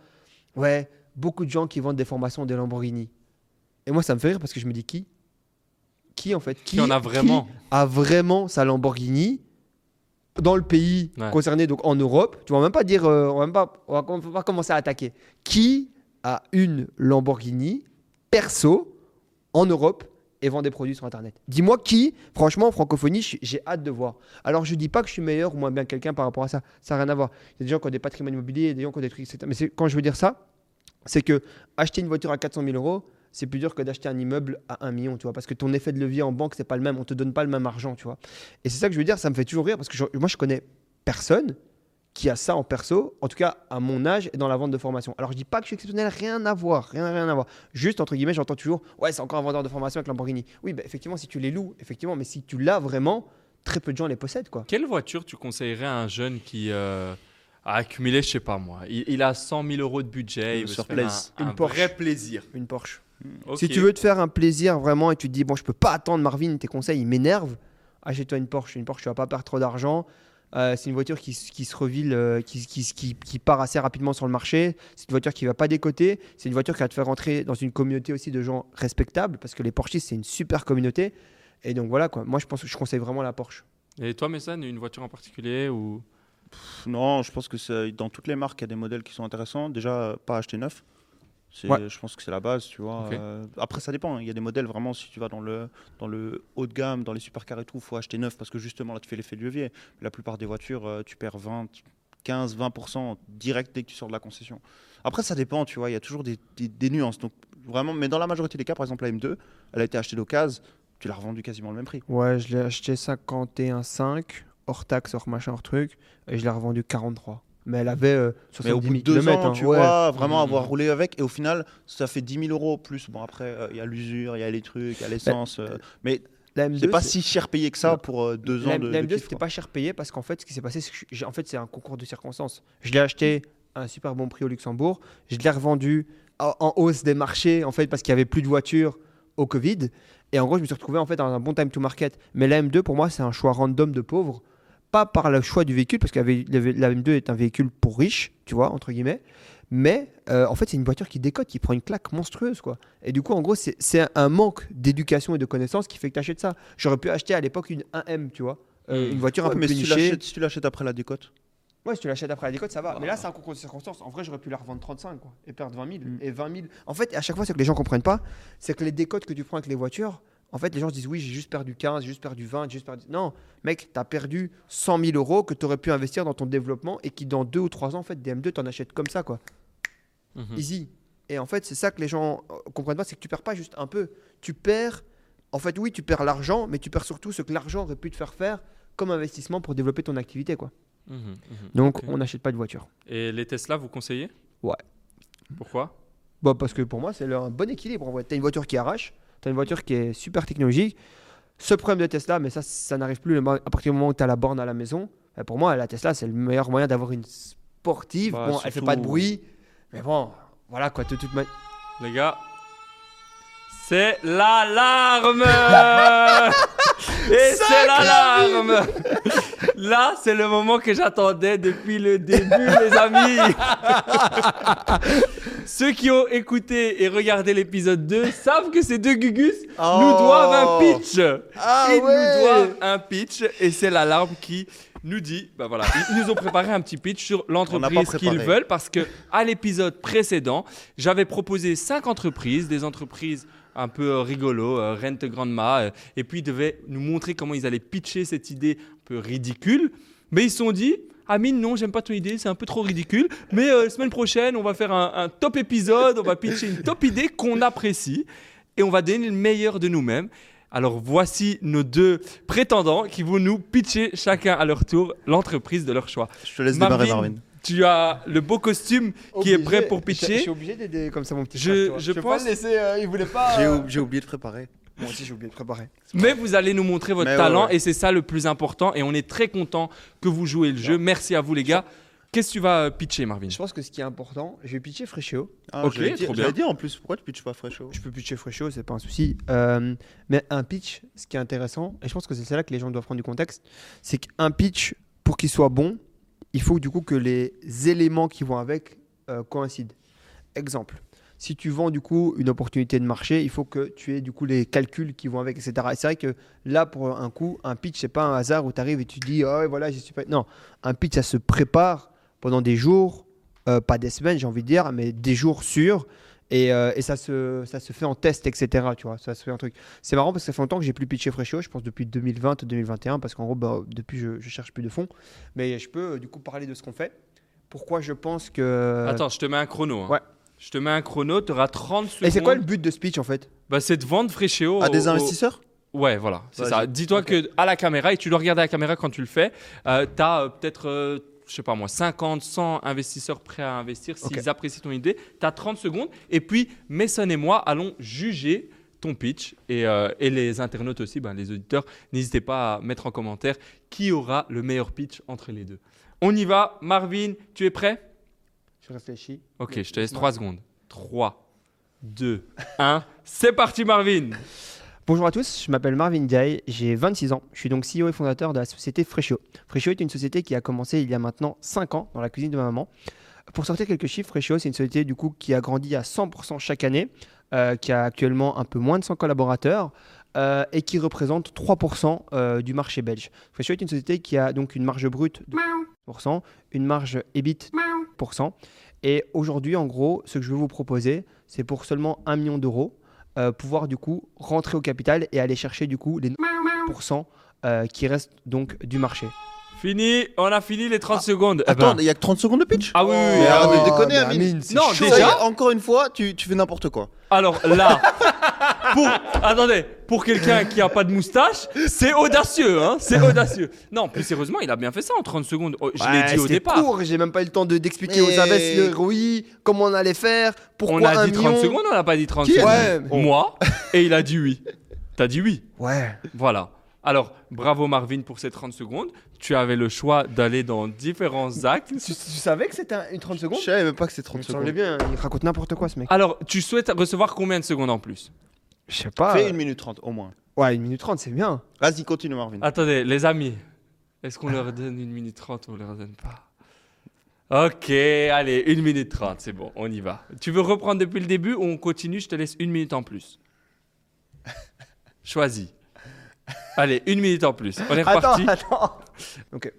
ouais, beaucoup de gens qui vendent des formations des Lamborghini. Et moi ça me fait rire parce que je me dis qui? Qui en fait? Qui en a vraiment? a vraiment sa Lamborghini dans le pays Ouais. concerné, donc en Europe? Tu vas même pas dire, euh, on va même pas, on va on va pas commencer à attaquer. Qui a une Lamborghini perso en Europe et vend des produits sur Internet Dis-moi qui, franchement, en francophonie, j'ai hâte de voir. Alors, je dis pas que je suis meilleur ou moins bien que quelqu'un par rapport à ça. Ça n'a rien à voir. Il y a des gens qui ont des patrimoines immobiliers, des gens qui ont des trucs, etc. Mais quand je veux dire ça, c'est que acheter une voiture à 400 000 euros, c'est plus dur que d'acheter un immeuble à 1 million, tu vois, parce que ton effet de levier en banque, c'est pas le même, on te donne pas le même argent, tu vois. Et c'est ça que je veux dire, ça me fait toujours rire, parce que moi, je connais personne qui a ça en perso, en tout cas à mon âge et dans la vente de formation. Alors je dis pas que je suis exceptionnel, rien à voir, rien, rien à voir. Juste entre guillemets, j'entends toujours, ouais, c'est encore un vendeur de formation avec Lamborghini. Oui, bah, effectivement, si tu les loues, effectivement, mais si tu l'as vraiment, très peu de gens les possèdent, quoi. Quelle voiture tu conseillerais à un jeune qui euh, a accumulé, je sais pas moi, il, il a 100 000 euros de budget, il veut se faire un, Une un Porsche. vrai plaisir. Une Porsche. Ok. Si tu veux te faire un plaisir vraiment et tu te dis, bon, je peux pas attendre Marvin, tes conseils, ils m'énervent, achète-toi une Porsche. Une Porsche, tu vas pas perdre trop d'argent. Euh, c'est une voiture qui, se revile, euh, qui, qui, qui, qui part assez rapidement sur le marché. C'est une voiture qui va pas décoter. C'est une voiture qui va te faire rentrer dans une communauté aussi de gens respectables parce que les Porsches, c'est une super communauté. Et donc voilà, quoi. Moi, je pense que je conseille vraiment la Porsche. Et toi, Messan, une voiture en particulier ou? Pff, Non, je pense que c'est- dans toutes les marques, il y a des modèles qui sont intéressants. Déjà, pas acheter neuf. Ouais. Je pense que c'est la base, tu vois. Euh, après, ça dépend. Il y a des modèles vraiment, si tu vas dans le, dans le haut de gamme, dans les supercars et tout, il faut acheter neuf parce que justement, là, tu fais l'effet de levier. La plupart des voitures, euh, tu perds 20, 15, 20% direct dès que tu sors de la concession. Après, ça dépend, tu vois. Il y a toujours des, des- des nuances. Donc, vraiment, mais dans la majorité des cas, par exemple, la M2, elle a été achetée d'occasion, tu l'as revendue quasiment le même prix. Ouais, je l'ai acheté 51,5 hors taxe, hors machin, hors truc. Et je l'ai revendu 43. Mais elle avait euh, Mais au 70 bout 000 de deux kilomètres, ans, hein. tu Ouais. vois, vraiment Mhm. avoir roulé avec, et au final, ça fait 10 000 euros plus. Bon, après, euh, il y a l'usure, il y a les trucs, il y a l'essence. euh, mais La M2, c'est pas c'est- si cher payé que ça Non. pour euh, deux ans La, de, la de M2, kiff, c'était quoi. pas cher payé parce qu'en fait, ce qui s'est passé, c'est que je- j'ai- en fait, c'est un concours de circonstances. Je l'ai acheté à un super bon prix au Luxembourg. Je l'ai revendu en, en hausse des marchés, en fait, parce qu'il y avait plus de voitures au Covid. Et en gros, je me suis retrouvé en fait dans un bon time to market. Mais la M2, pour moi, c'est un choix random de pauvre. Pas par le choix du véhicule, parce que la, vé- la vé- la M2 est un véhicule pour riches, tu vois, entre guillemets. Mais euh, en fait, c'est une voiture qui décote, qui prend une claque monstrueuse, quoi. Et du coup, en gros, c'est un, manque d'éducation et de connaissances qui fait que tu achètes ça. J'aurais pu acheter à l'époque une 1M, tu vois. Euh, Mm. Une voiture un peu mais plus si tu l'achètes- si tu l'achètes après la décote, Ouais, si tu l'achètes après la décote, ça va. Bah. Mais là, c'est un concours de circonstances. En vrai, j'aurais pu la revendre 35 quoi, et perdre 20 000. Mm. Et 20 000. En fait, à chaque fois, ce que les gens comprennent pas, c'est que les décotes que tu prends avec les voitures, en fait, les gens se disent oui, j'ai juste perdu 15, j'ai juste perdu 20, j'ai juste perdu. Non, mec, tu as perdu 100 000 euros que tu aurais pu investir dans ton développement et qui, dans deux ou trois ans, en fait, des M2, t'en achètes comme ça, quoi. Mhm. Easy. Et en fait, c'est ça que les gens euh, comprennent pas, c'est que tu perds pas juste un peu. Tu perds, en fait, oui, tu perds l'argent, mais tu perds surtout ce que l'argent aurait pu te faire faire comme investissement pour développer ton activité, quoi. Mhm, mhm. Donc, on n'achète pas de voiture. Et les Tesla, vous conseillez? Ouais. Pourquoi? Bah parce que pour moi, c'est un bon équilibre. en vrai. T'as une voiture qui arrache, t'as une voiture qui est super technologique. Ce problème de Tesla, mais ça, ça n'arrive plus à partir du moment où tu as la borne à la maison. euh, Pour moi, la Tesla, c'est le meilleur moyen d'avoir une sportive. Bah, bon, elle fait pas de bruit, mais bon, voilà quoi, de toute manière. Les gars, c'est l'alarme Et c'est l'alarme Là, c'est le moment que j'attendais depuis le début, les amis. Ceux qui ont écouté et regardé l'épisode 2 savent que ces deux Gugus. Nous Oh doivent un pitch. Ah Ils nous doivent un pitch et c'est l'alarme qui nous dit, bah voilà, ils nous ont préparé un petit pitch sur l'entreprise qu'ils veulent parce que à l'épisode précédent, j'avais proposé cinq entreprises, des entreprises un peu euh, rigolo, euh, Rent Grandma, euh, et puis ils devaient nous montrer comment ils allaient pitcher cette idée un peu ridicule. Mais ils se sont dit, Amine, non, j'aime pas ton idée, c'est un peu trop ridicule. Mais euh, semaine prochaine, on va faire un, un top épisode, on va pitcher une top idée qu'on apprécie et on va donner le meilleur de nous-mêmes. Alors voici nos deux prétendants qui vont nous pitcher chacun à leur tour l'entreprise de leur choix. Je te laisse démarrer, Marvin. Tu as le beau costume qui est prêt pour Je, je pitcher. suis obligé d'aider comme ça mon petit Je- frère, je peux pense- pas laisser, euh, il voulait pas. J'ai euh, ou- J'ai oublié de préparer. Moi aussi j'ai oublié de préparer. Mais vous allez nous montrer votre Mais talent ouais. et c'est ça le plus important. Et on est très content que vous jouez le jeu. Merci à vous les gars. Qu'est-ce que tu vas euh, pitcher Marvin? Je pense que ce qui est important, je vais pitcher Fréchéo. Ah, Ok, trop bien. Dire en plus, pourquoi tu pitches pas fraîche Je peux pitcher Fréchéo, c'est pas un souci. Euh, mais un pitch, ce qui est intéressant, et je pense que c'est là que les gens doivent prendre du contexte, c'est qu'un pitch, pour qu'il soit bon, il faut du coup que les éléments qui vont avec euh, coïncident. Exemple, si tu vends du coup une opportunité de marché, il faut que tu aies du coup les calculs qui vont avec, etc. Et c'est vrai que là, pour un coup, un pitch, c'est pas un hasard où tu arrives et tu dis, oh voilà, j'y suis pas. Non, un pitch, ça se prépare pendant des jours, euh, pas des semaines, j'ai envie de dire, mais des jours sûrs. Et, euh, et ça, se, ça se fait en test, etc. Tu vois, ça se fait un truc. C'est marrant parce que ça fait longtemps que j'ai plus pitché Fréchio, je pense depuis 2020-2021, parce qu'en gros, bah, depuis, je, je cherche plus de fonds. Mais je peux euh, du coup parler de ce qu'on fait. Pourquoi je pense que. Attends, je te mets un chrono. hein. Ouais. Je te mets un chrono, tu auras 30 secondes. Et c'est quoi le but de speech en fait? Bah, C'est de vendre Fréchéo. À des au- investisseurs? Ouais, voilà, c'est ça. Dis-toi Ok. que à la caméra, et tu dois regarder à la caméra quand tu le fais, euh, tu as peut-être, euh, je sais pas moi, 50, 100 investisseurs prêts à investir s'ils apprécient ton idée. Tu as 30 secondes. Et puis, Mason et moi allons juger ton pitch. Et, euh, et les internautes aussi, ben, les auditeurs, n'hésitez pas à mettre en commentaire qui aura le meilleur pitch entre les deux. On y va. Marvin, tu es prêt? Je réfléchis. Ok, je te laisse laisse-moi. 3 secondes. 3, 2, 1. C'est parti, Marvin Bonjour à tous, je m'appelle Marvin Diaye, j'ai 26 ans. Je suis donc CEO et fondateur de la société Fréchio. Fréchio est une société qui a commencé il y a maintenant 5 ans dans la cuisine de ma maman. Pour sortir quelques chiffres, Fréchio, c'est une société du coup qui a grandi à 100% chaque année, euh, qui a actuellement un peu moins de 100 collaborateurs euh, et qui représente 3% euh, du marché belge. Fréchio est une société qui a donc une marge brute de 1%, une marge EBIT de 1%. Et aujourd'hui, en gros, ce que je veux vous proposer, c'est pour seulement 1 million d'euros, euh, pouvoir du coup rentrer au capital et aller chercher du coup les 9% euh, qui restent donc du marché. Fini, on a fini les 30 secondes. Eh Attends, ben, il y a que 30 secondes de pitch ah oui, oui, oui, Mais ah arrête oui. de déconner, mais Amine. C'est Non, chaud. déjà- Ça y est, encore une fois, tu, tu fais n'importe quoi. Alors là, pour, attendez, pour quelqu'un qui a pas de moustache, c'est audacieux, hein, c'est audacieux. Non, plus sérieusement, il a bien fait ça en 30 secondes. Oh, je l'ai Ouais, dit au c'était départ. court, j'ai même pas eu le temps de- d'expliquer Mais- aux investisseurs oui, comment on allait faire, pourquoi On a un dit 30 million. secondes, on n'a pas dit 30 Qui a secondes. dit Ouais. Moi, et il a dit oui. T'as dit oui. Ouais. Voilà. Alors, bravo Marvin pour ces 30 secondes. Tu avais le choix d'aller dans différents actes. Tu, tu savais que c'était un- une 30 Je secondes savais même pas que c'est Il 30 me semblait secondes. bien, il raconte n'importe quoi ce mec. Alors, tu souhaites recevoir combien de secondes en plus? Je sais pas. Fais 1 minute 30 au moins. Ouais, 1 minute 30, c'est bien. Vas-y, continue, Marvin. Attendez, les amis, est-ce qu'on leur donne une minute 30 ou on leur donne pas? Ok, allez, une minute 30, c'est bon, on y va. Tu veux reprendre depuis le début ou on continue? Je te laisse une minute en plus. Choisis. Allez, une minute en plus. On est reparti. attends. Donc,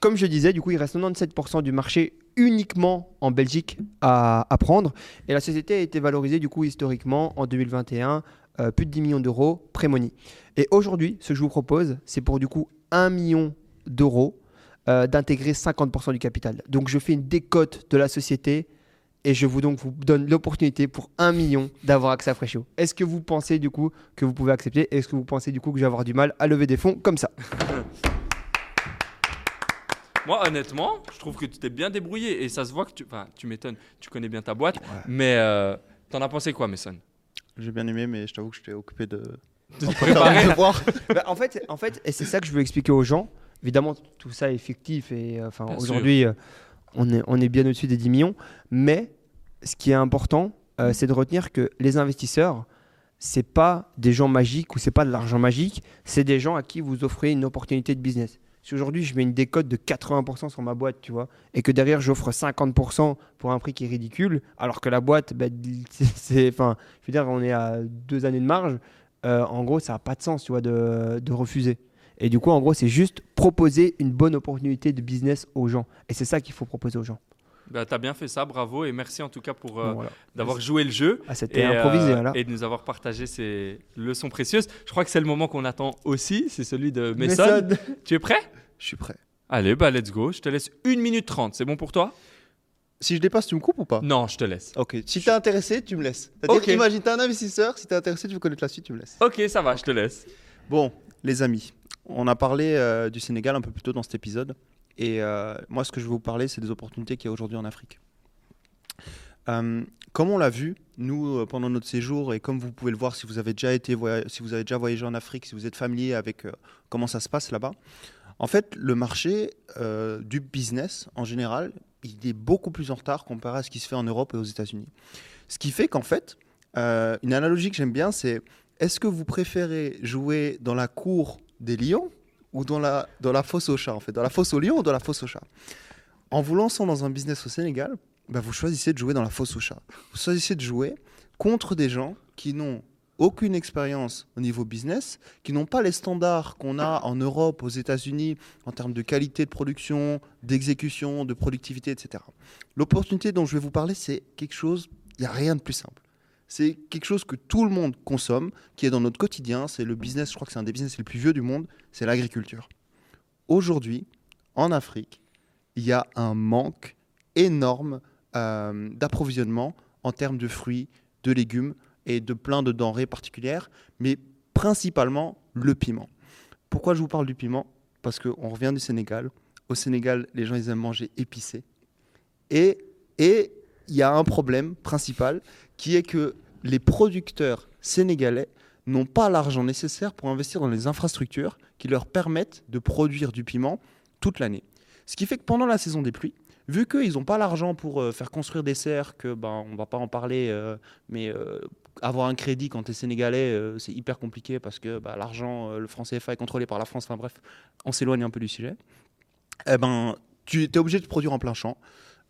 comme je disais, du coup, il reste 97% du marché uniquement en Belgique à, à prendre. Et la société a été valorisée, du coup, historiquement, en 2021, euh, plus de 10 millions d'euros pré-money. Et aujourd'hui, ce que je vous propose, c'est pour, du coup, 1 million d'euros euh, d'intégrer 50% du capital. Donc, je fais une décote de la société et je vous donc vous donne l'opportunité pour 1 million d'avoir accès à Freshio. Est-ce que vous pensez du coup que vous pouvez accepter? Est-ce que vous pensez du coup que je vais avoir du mal à lever des fonds comme ça? Moi, honnêtement, je trouve que tu t'es bien débrouillé et ça se voit que tu. Enfin, tu m'étonnes, tu connais bien ta boîte. Mais euh, t'en as pensé quoi, Mason? J'ai bien aimé, mais je t'avoue que j'étais occupé de. De te préparer voir. Bah, en, fait, en fait, et c'est ça que je veux expliquer aux gens. Évidemment, tout ça est fictif et euh, enfin aujourd'hui, euh, on, est, bien au-dessus des 10 millions. Mais ce qui est important, euh, c'est de retenir que les investisseurs, c'est pas des gens magiques ou c'est pas de l'argent magique, c'est des gens à qui vous offrez une opportunité de business. Si aujourd'hui je mets une décote de 80% sur ma boîte, tu vois, et que derrière j'offre 50% pour un prix qui est ridicule, alors que la boîte, bah, c'est- enfin, je veux dire, on est à deux années de marge, euh, en gros, ça n'a pas de sens, tu vois, de refuser. Et du coup, en gros, c'est juste proposer une bonne opportunité de business aux gens. Et c'est ça qu'il faut proposer aux gens. bah, T'as bien fait ça, bravo et merci en tout cas pour euh, voilà. d'avoir joué le jeu. Ah, c'était Et, improvisé, euh, voilà. et de nous avoir partagé ces leçons précieuses. Je crois que c'est le moment qu'on attend aussi, c'est celui de Mason. Tu es prêt? Je suis prêt. Allez, bah let's go. Je te laisse 1 minute 30. C'est bon pour toi? Si je dépasse, tu me coupes ou pas? Non, je te laisse. Ok. Si t'es intéressé, tu me laisses. C'est-à-dire, Ok. imagine, t'es un investisseur, si t'es intéressé, tu veux connaître la suite, tu me laisses. Ok, ça va, je te laisse. Bon, les amis, on a parlé euh, du Sénégal un peu plus tôt dans cet épisode. Et euh, moi, ce que je vais vous parler, c'est des opportunités qu'il y a aujourd'hui en Afrique. Euh, comme on l'a vu, nous, pendant notre séjour, et comme vous pouvez le voir si vous avez déjà, été si vous avez déjà voyagé en Afrique, si vous êtes familier avec comment ça se passe là-bas, en fait, le marché du business, en général, il est beaucoup plus en retard comparé à ce qui se fait en Europe et aux États-Unis. Ce qui fait qu'en fait, une analogie que j'aime bien, c'est est-ce que vous préférez jouer dans la cour des lions ou dans la, dans la fosse aux chats, en fait Dans la fosse aux lions ou dans la fosse aux chats En vous lançant dans un business au Sénégal, bah, vous choisissez de jouer dans la fosse aux chats. Vous choisissez de jouer contre des gens qui n'ont aucune expérience au niveau business, qui n'ont pas les standards qu'on a en Europe, aux États-Unis, en termes de qualité de production, d'exécution, de productivité, etc. L'opportunité dont je vais vous parler, c'est quelque chose, il n'y a rien de plus simple. C'est quelque chose que tout le monde consomme, qui est dans notre quotidien. C'est le business, je crois que c'est un des business les plus vieux du monde, c'est l'agriculture. Aujourd'hui, en Afrique, il y a un manque énorme euh, d'approvisionnement en termes de fruits, de légumes et de plein de denrées particulières, mais principalement le piment. Pourquoi je vous parle du piment? Parce qu'on revient du Sénégal. Au Sénégal, les gens ils aiment manger épicé. Et et il y a un problème principal qui est que les producteurs sénégalais n'ont pas l'argent nécessaire pour investir dans les infrastructures qui leur permettent de produire du piment toute l'année. Ce qui fait que pendant la saison des pluies, vu qu'ils n'ont pas l'argent pour euh, faire construire des serres, que ben on va pas en parler, euh, mais euh, avoir un crédit quand tu es sénégalais, c'est hyper compliqué parce que bah, l'argent, le franc CFA est contrôlé par la France. Enfin bref, on s'éloigne un peu du sujet. Eh ben, tu es obligé de produire en plein champ.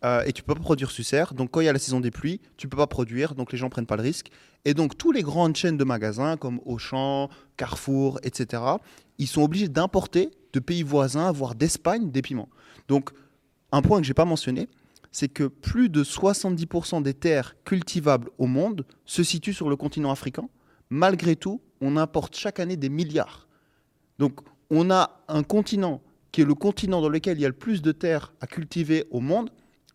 Euh, et tu peux pas produire sur. Donc quand il y a la saison des pluies, tu peux pas produire, donc les gens prennent pas le risque. Et donc tous les grandes chaînes de magasins comme Auchan, Carrefour, etc., ils sont obligés d'importer de pays voisins, voire d'Espagne, des piments. Donc un point que j'ai pas mentionné, c'est que plus de 70% des terres cultivables au monde se situent sur le continent africain. Malgré tout, on importe chaque année des milliards. Donc on a un continent qui est le continent dans lequel il y a le plus de terres à cultiver au monde,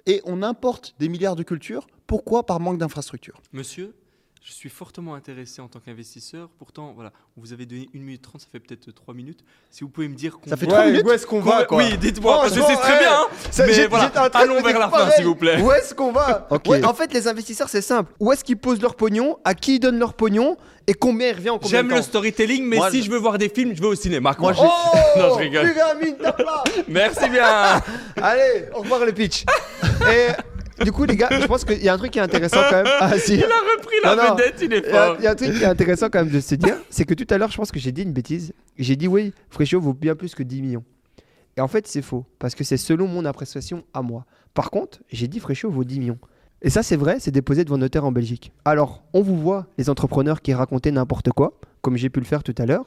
et on importe des milliards de cultures. Pourquoi? Par manque d'infrastructures. Je suis fortement intéressé en tant qu'investisseur. Pourtant, voilà, on vous avez donné 1 minute 30, ça fait peut-être 3 minutes. Si vous pouvez me dire qu'on Ça fait va- trois Ouais, minutes où est-ce qu'on va quoi Oui, dites-moi, parce que c'est très bien. hein. Ça, Mais j'ai- voilà, allons me vers la fin, s'il vous plaît. Où est-ce qu'on va Ok. Ouais, En fait, les investisseurs, c'est simple. Où est-ce qu'ils posent leur pognon À qui ils donnent leur pognon Et combien il revient en combien J'aime le storytelling, mais Moi, si je- je veux voir des films, je vais au cinéma. quoi. Moi, Oh Non, je rigole. Tape là Merci bien. Allez, au revoir le pitch. Et du coup, les gars, je pense qu'il y a un truc qui est intéressant quand même. Ah, si. Il a repris la Non, non. vedette, il est Il y, a, fort. il y a un truc qui est intéressant quand même de se dire, c'est que tout à l'heure, je pense que j'ai dit une bêtise. J'ai dit oui, Fréchot vaut bien plus que 10 millions. Et en fait, c'est faux, parce que c'est selon mon appréciation à moi. Par contre, j'ai dit Fréchot vaut 10 millions. Et ça, c'est vrai, c'est déposé devant notaire en Belgique. Alors, on vous voit, les entrepreneurs qui racontaient n'importe quoi, comme j'ai pu le faire tout à l'heure.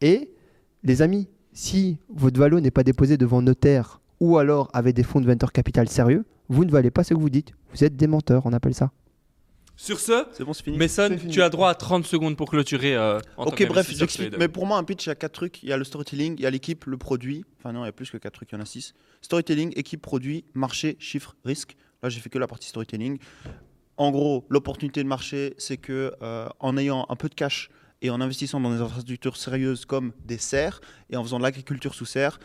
Et, les amis, si votre valo n'est pas déposé devant notaire ou alors avec des fonds de venture capital sérieux, vous ne valez pas ce que vous dites. Vous êtes des menteurs, on appelle ça. Sur ce, C'est bon, c'est fini. Mason, C'est fini. tu as droit à 30 secondes pour clôturer. euh, en tant Ok, bref, j'explique. Mais pour moi, un pitch, il y a quatre trucs. Il y a le storytelling, il y a l'équipe, le produit. Enfin, non, il y a plus que quatre trucs, il y en a six. Storytelling, équipe, produit, marché, chiffre, risque. Là, j'ai fait que la partie storytelling. En gros, l'opportunité de marché, c'est que euh, en ayant un peu de cash et en investissant dans des infrastructures sérieuses comme des serres et en faisant de l'agriculture sous serre,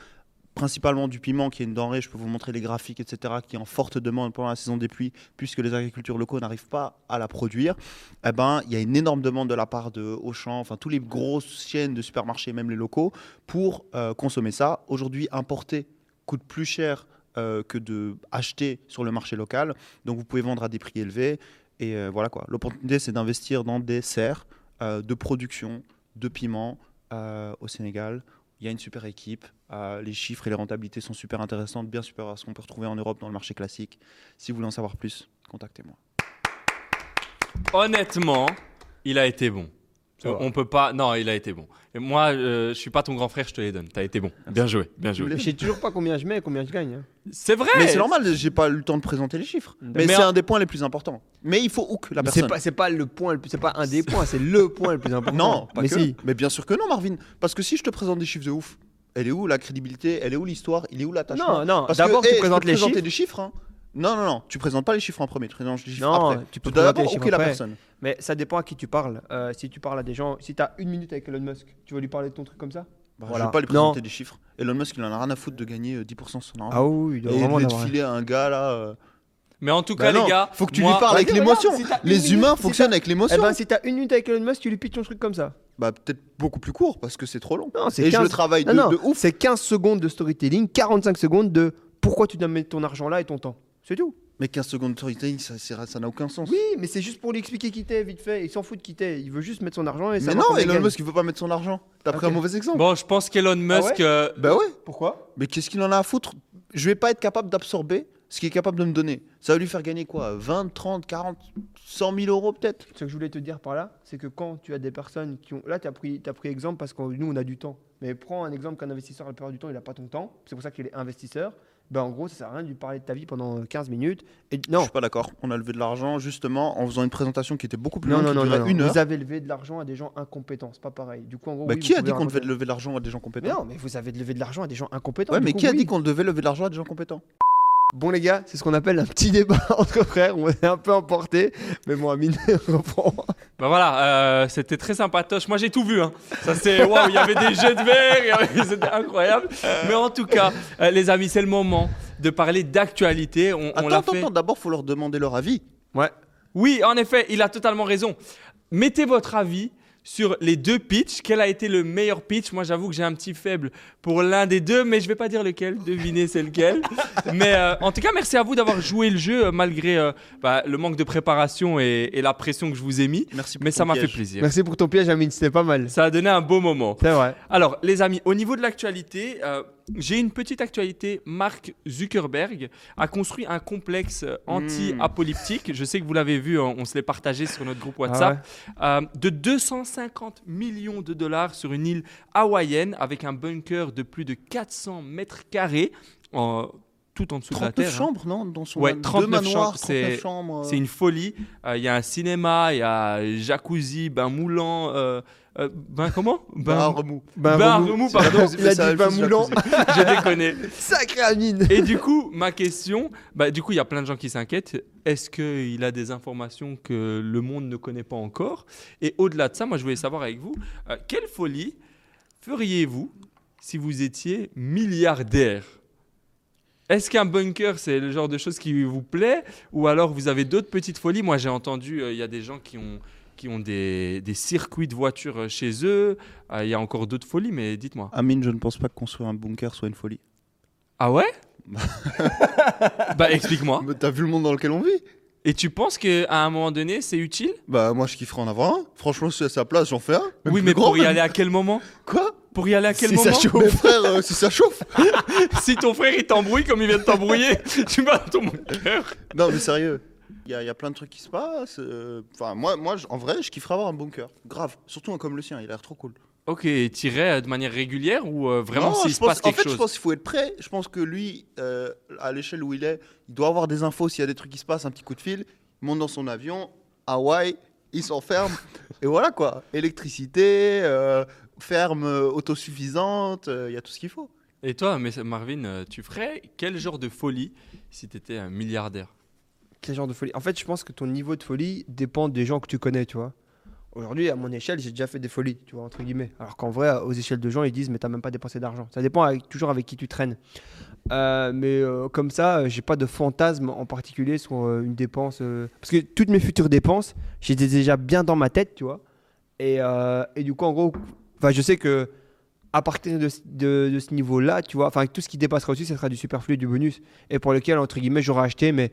principalement du piment qui est une denrée, je peux vous montrer les graphiques, etc., qui est en forte demande pendant la saison des pluies, puisque les agriculteurs locaux n'arrivent pas à la produire eh ben, il y a une énorme demande de la part de Auchan, enfin, tous les grosses chaînes de supermarchés, même les locaux, pour euh, consommer ça. Aujourd'hui, importer coûte plus cher euh, que de acheter sur le marché local. Donc, vous pouvez vendre à des prix élevés. Et euh, voilà quoi. L'opportunité, c'est d'investir dans des serres de production de piments euh, au Sénégal. Il y a une super équipe. Euh, les chiffres et les rentabilités sont super intéressantes, bien supérieures à ce qu'on peut retrouver en Europe dans le marché classique. Si vous voulez en savoir plus, contactez-moi. Honnêtement, il a été bon. On peut pas. Non, il a été bon. Et moi, euh, je suis pas ton grand frère, je te les donne. T'as été bon. Bien joué, bien joué. Je sais toujours pas combien je mets et combien je gagne. hein. C'est vrai. Mais c'est normal, j'ai pas eu le temps de présenter les chiffres. Mais, Mais c'est en- un des points les plus importants. Mais il faut que la Mais C'est personne. pas, c'est pas le point, le plus- c'est pas un des points, c'est le point le plus important. Non, pas mais que. si. Mais bien sûr que non, Marvin. Parce que si je te présente des chiffres de ouf, elle est où la crédibilité? Elle est où l'histoire? Il est où l'attachement? Non, non. D'abord, tu hey, je présentes les présenter chiffres. des chiffres. hein. Non, non, non, tu présentes pas les chiffres en premier, tu présentes les chiffres Non, après. tu peux d'abord OK la personne. Mais ça dépend à qui tu parles. Euh, si tu parles à des gens, si tu as une minute avec Elon Musk, tu vas lui parler de ton truc comme ça? Bah, Voilà. Je vais pas lui Non. présenter des chiffres. Elon Musk, il en a rien à foutre de gagner euh, 10% sur son argent. Ah oui, il doit Et vraiment de en avoir. filer à un gars là. euh, Mais en tout bah cas, non, les gars, faut que tu moi- lui parles avec Vas-y, l'émotion. si Les humains fonctionnent avec Eh l'émotion. ben, si t'as une minute avec Elon Musk, tu lui pitches ton truc comme ça. Bah peut-être beaucoup plus court parce que c'est trop long. Non, c'est Et je 15 le travaille de, Non, non, de ouf. c'est 15 secondes de storytelling, 45 secondes de pourquoi tu dois mettre ton argent là et ton temps. C'est tout. Mais 15 secondes de storytelling, ça n'a aucun sens. Oui, mais c'est juste pour lui expliquer qui t'es, vite fait. Il s'en fout de qui t'es. Il veut juste mettre son argent et Mais non, Elon. Musk il veut pas mettre son argent. T'as pris un mauvais exemple. Bon, je pense qu'Elon Musk. ouais euh, Bah ouais. Pourquoi? Mais qu'est-ce qu'il en a à foutre? Je vais pas être capable d'absorber ce qu'il est capable de me donner. Ça va lui faire gagner quoi 20, 30, 40, 100 000 euros peut-être? Ce que je voulais te dire par là, c'est que quand tu as des personnes qui ont. Là, tu as pris, pris exemple parce que nous, on a du temps. Mais prends un exemple qu'un investisseur, la plupart du temps, il n'a pas ton temps. C'est pour ça qu'il est investisseur. Ben, en gros, ça sert à rien de lui parler de ta vie pendant euh, 15 minutes. Et Je non, suis pas d'accord. On a levé de l'argent justement en faisant une présentation qui était beaucoup plus longue, non, non, non, une heure. Vous avez levé de l'argent à des gens incompétents. C'est pas pareil. Du coup, en gros, Bah, oui, qui a dit qu'on devait lever de l'argent à des gens compétents? Mais non, mais vous avez levé de l'argent à des gens incompétents. Ouais, mais coup, qui a oui. dit qu'on devait lever de l'argent à des gens compétents? Bon les gars, c'est ce qu'on appelle un petit débat entre frères. On est un peu emporté, mais bon, Amine reprend. Bah voilà, euh, c'était très sympatoche. Moi j'ai tout vu. Hein. Ça c'est waouh, il y avait des jets de verre, avait- c'était incroyable. Mais en tout cas, euh, les amis, c'est le moment de parler d'actualité. On, on Attends, l'a attends, fait. attends, d'abord faut leur demander leur avis. Ouais. Oui, en effet, il a totalement raison. Mettez votre avis sur les deux pitchs. Quel a été le meilleur pitch? Moi, j'avoue que j'ai un petit faible pour l'un des deux, mais je vais pas dire lequel. Devinez, c'est lequel. mais euh, en tout cas, merci à vous d'avoir joué le jeu euh, malgré euh, bah, le manque de préparation et, et la pression que je vous ai mis. Merci pour Mais ton ça m'a fait plaisir. Merci pour ton piège, Amine. C'était pas mal. Ça a donné un beau moment. C'est vrai. Alors, les amis, au niveau de l'actualité, euh, j'ai une petite actualité. Mark Zuckerberg a construit un complexe euh, anti-apocalyptique. Je sais que vous l'avez vu, on, on se l'est partagé sur notre groupe WhatsApp. euh, de 250 millions de dollars sur une île hawaïenne avec un bunker de plus de 400 mètres carrés. en- tout en dessous de la 39 terre. hein. chambres, non Dans son Ouais, deux 39 manoirs, chambres, c'est- 39 chambres. euh. C'est une folie. Euh, Il y a un cinéma, il y a jacuzzi, bain moulant. euh, euh, bain comment Bah, Bain, remous. Ben, bain remous. remous, pardon. Il a dit chose, moulant. J'ai déconné. Sacré Amine. Et du coup, ma question, bah, du coup, il y a plein de gens qui s'inquiètent. Est-ce qu'il a des informations que le monde ne connaît pas encore? Et au-delà de ça, moi, je voulais savoir avec vous, euh, quelle folie feriez-vous si vous étiez milliardaire? Est-ce qu'un bunker, c'est le genre de choses qui vous plaît? Ou alors vous avez d'autres petites folies? Moi, j'ai entendu, euh, il y a des gens qui ont, qui ont des, des circuits de voitures euh, chez eux. Euh, Il y a encore d'autres folies, mais dites-moi. Amine, je ne pense pas que construire un bunker soit une folie. Ah ouais Bah, explique-moi. Mais t'as vu le monde dans lequel on vit Et tu penses qu'à un moment donné, c'est utile? Bah moi je kifferais en avoir un. Franchement, si à sa place, j'en fais un. Même Oui, mais grand, pour y aller à quel moment? Quoi? Pour y aller à quel Si ça moment? chauffe. Mais frère, euh, si ça chauffe Si ton frère il t'embrouille comme il vient de t'embrouiller, tu vas dans ton cœur. Non mais sérieux. Il y, a- il y a plein de trucs qui se passent. euh, Enfin, moi, moi en vrai, je kifferais avoir un bunker. Grave. Surtout un comme le sien, il a l'air trop cool. Ok, t'irais euh, de manière régulière ou euh, vraiment s'il se pense- passe En quelque fait, chose? je pense qu'il faut être prêt. Je pense que lui, euh, à l'échelle où il est, il doit avoir des infos s'il y a des trucs qui se passent, un petit coup de fil. Il monte dans son avion, Hawaï, il s'enferme. et voilà quoi. Électricité, euh, ferme autosuffisante, il y a tout ce qu'il faut. Et toi, mais Marvin, tu ferais quel genre de folie si t'étais un milliardaire? Quel genre de folie En fait, je pense que ton niveau de folie dépend des gens que tu connais, tu vois. Aujourd'hui, à mon échelle, j'ai déjà fait des folies, tu vois, entre guillemets. Alors qu'en vrai, aux échelles de gens, ils disent, mais t'as même pas dépensé d'argent. Ça dépend toujours avec qui tu traînes. Euh, mais euh, comme ça, euh, j'ai pas de fantasme en particulier sur une dépense. Parce que toutes mes futures dépenses, j'étais déjà bien dans ma tête, tu vois. Et, et du coup, en gros, je sais que à partir de, ce- niveau-là, tu vois, enfin, tout ce qui dépassera aussi, ça sera du superflu, du bonus. Et pour lequel, entre guillemets, j'aurais acheté, mais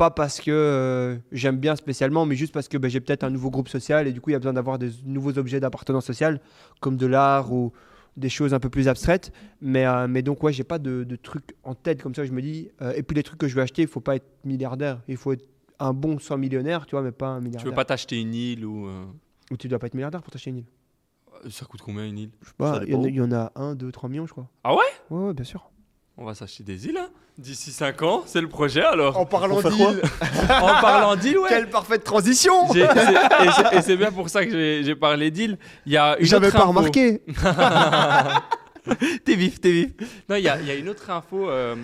pas parce que euh, j'aime bien spécialement, mais juste parce que ben, j'ai peut-être un nouveau groupe social et du coup il y a besoin d'avoir des nouveaux objets d'appartenance sociale, comme de l'art ou des choses un peu plus abstraites. Mais, euh, mais donc ouais, j'ai pas de, de trucs en tête comme ça. Je me dis, euh, et puis les trucs que je vais acheter, il faut pas être milliardaire, il faut être un bon 100 millionnaire, tu vois, mais pas un milliardaire. Tu veux pas t'acheter une île ou Ou tu dois pas être milliardaire pour t'acheter une île. ça coûte combien une île? Je sais pas, il y, en a- dépend. il y en a 1, 2, 3 millions, je crois. Ah ouais? Ouais, ouais, bien sûr. On va s'acheter des îles hein? D'ici 5 ans, c'est le projet alors. parlant faire quoi d'île, en parlant d'île, ouais. quelle parfaite transition et c'est- bien pour ça que j'ai parlé d'île. Il y a une J'avais pas remarqué. t'es vif, t'es vif. Non, il y, a il y a une autre info euh,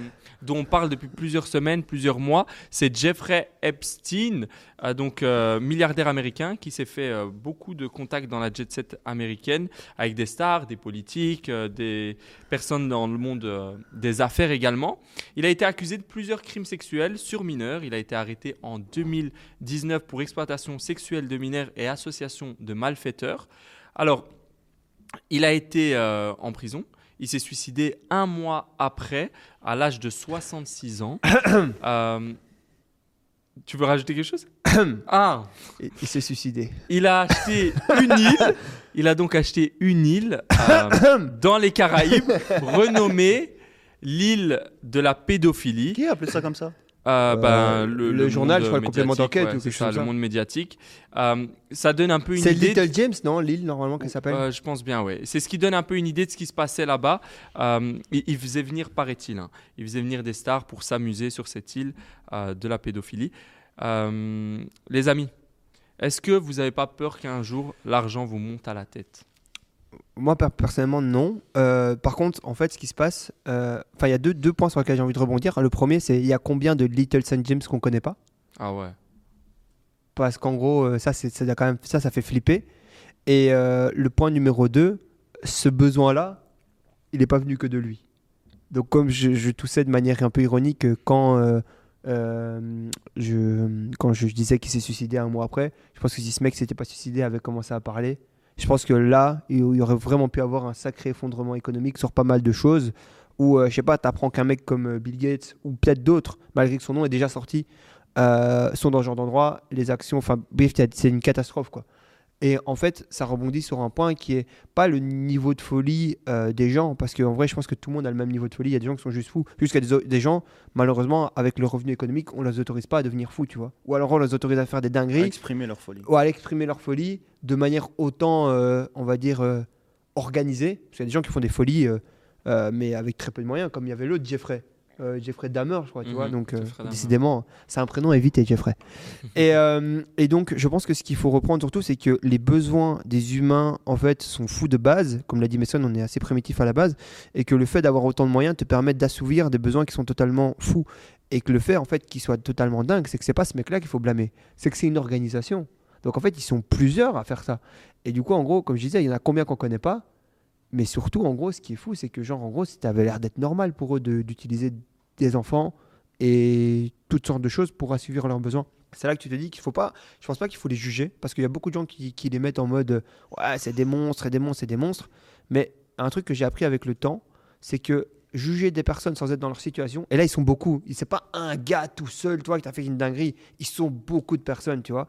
dont on parle depuis plusieurs semaines, plusieurs mois. C'est Jeffrey Epstein, euh, donc euh, milliardaire américain qui s'est fait euh, beaucoup de contacts dans la jet set américaine avec des stars, des politiques, des personnes dans le monde des affaires également. Il a été accusé de plusieurs crimes sexuels sur mineurs. Il a été arrêté en 2019 pour exploitation sexuelle de mineurs et association de malfaiteurs. Alors, il a été en prison. Il s'est suicidé un mois après, à l'âge de 66 ans. Euh, tu veux rajouter quelque chose? Ah, Il s'est suicidé. il a acheté une île. Il a donc acheté une île euh, dans les Caraïbes, renommée l'île de la pédophilie. Qui a appelé ça comme ça? Euh, ben, Euh, le, le journal, je crois, le complément d'enquête ouais, ou c'est quelque ça, chose le comme ça. monde médiatique. Euh, ça donne un peu une C'est idée. Little James, non L'île, normalement, qu'elle s'appelle Euh, je pense bien, oui. C'est ce qui donne un peu une idée de ce qui se passait là-bas. Il, il faisait venir, paraît-il, hein, il faisait venir des stars pour s'amuser sur cette île de la pédophilie. Les amis, est-ce que vous n'avez pas peur qu'un jour l'argent vous monte à la tête? Moi, per- personnellement, non. Euh, par contre, en fait, ce qui se passe, euh, enfin, il y a deux, deux points sur lesquels j'ai envie de rebondir. Le premier, c'est il y a combien de Little St. James qu'on connaît pas? Ah ouais. Parce qu'en gros, euh, ça, c'est, c'est quand même, ça, ça fait flipper. Et le point numéro 2, ce besoin-là, il n'est pas venu que de lui. Donc, comme je, je toussais de manière un peu ironique quand, euh, je, quand je disais qu'il s'est suicidé un mois après, je pense que si ce mec s'était pas suicidé, avait commencé à parler. Je pense que là, il y aurait vraiment pu avoir un sacré effondrement économique sur pas mal de choses. Où, euh, je sais pas, tu apprends qu'un mec comme euh, Bill Gates, ou peut-être d'autres, malgré que son nom est déjà sorti, euh, sont dans ce genre d'endroit, les actions, enfin, bref, c'est une catastrophe, quoi. Et en fait, ça rebondit sur un point qui est pas le niveau de folie euh, des gens, parce qu'en vrai, je pense que tout le monde a le même niveau de folie. Il y a des gens qui sont juste fous. Jusqu'à des, des gens, malheureusement, avec le revenu économique, on les autorise pas à devenir fous, tu vois. Ou alors on les autorise à faire des À dingueries, exprimer leur folie. ou à exprimer leur folie de manière autant, euh, on va dire, euh, organisée. Parce qu'il y a des gens qui font des folies, mais avec très peu de moyens, comme il y avait l'autre Jeffrey. Euh, Jeffrey Dahmer, je crois, tu Mhm, vois. Donc, euh, décidément, c'est un prénom évité, Jeffrey. et, euh, et donc, je pense que ce qu'il faut reprendre surtout, c'est que les besoins des humains, en fait, sont fous de base. Comme l'a dit Mason, on est assez primitif à la base. Et que le fait d'avoir autant de moyens te permet d'assouvir des besoins qui sont totalement fous. Et que le fait, en fait, qu'ils soient totalement dingues, c'est que c'est pas ce mec-là qu'il faut blâmer. C'est que c'est une organisation. Donc, en fait, ils sont plusieurs à faire ça. Et du coup, en gros, comme je disais, il y en a combien qu'on connaît pas? Mais surtout, en gros, ce qui est fou, c'est que, genre, en gros, ça avait l'air d'être normal pour eux d'utiliser des enfants et toutes sortes de choses pour assouvir leurs besoins. C'est là que tu te dis qu'il faut pas. Je pense pas qu'il faut les juger parce qu'il y a beaucoup de gens qui, qui les mettent en mode ouais, c'est des monstres, c'est des monstres, c'est des monstres. Mais un truc que j'ai appris avec le temps, c'est que juger des personnes sans être dans leur situation, et là ils sont beaucoup, c'est pas un gars tout seul, toi, qui t'a fait une dinguerie, ils sont beaucoup de personnes, tu vois.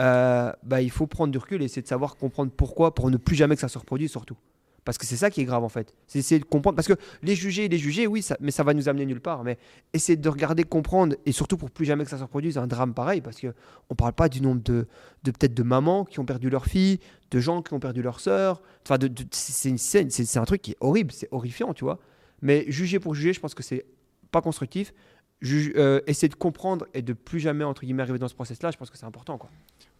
Euh, bah, il faut prendre du recul et essayer de savoir comprendre pourquoi pour ne plus jamais que ça se reproduise surtout. Parce que c'est ça qui est grave en fait. C'est essayer de comprendre. Parce que les juger, les juger, oui, mais ça va nous amener nulle part. Mais essayer de regarder, comprendre, et surtout pour plus jamais que ça se reproduise, un drame pareil. Parce que on parle pas du nombre de, de peut-être de mamans qui ont perdu leur fille, de gens qui ont perdu leur sœur. Enfin, de, c'est une scène, c'est un truc qui est horrible, c'est horrifiant, tu vois. Mais juger pour juger, je pense que c'est pas constructif. Juge- euh, essayer de comprendre et de plus jamais entre guillemets arriver dans ce process-là, je pense que c'est important, quoi.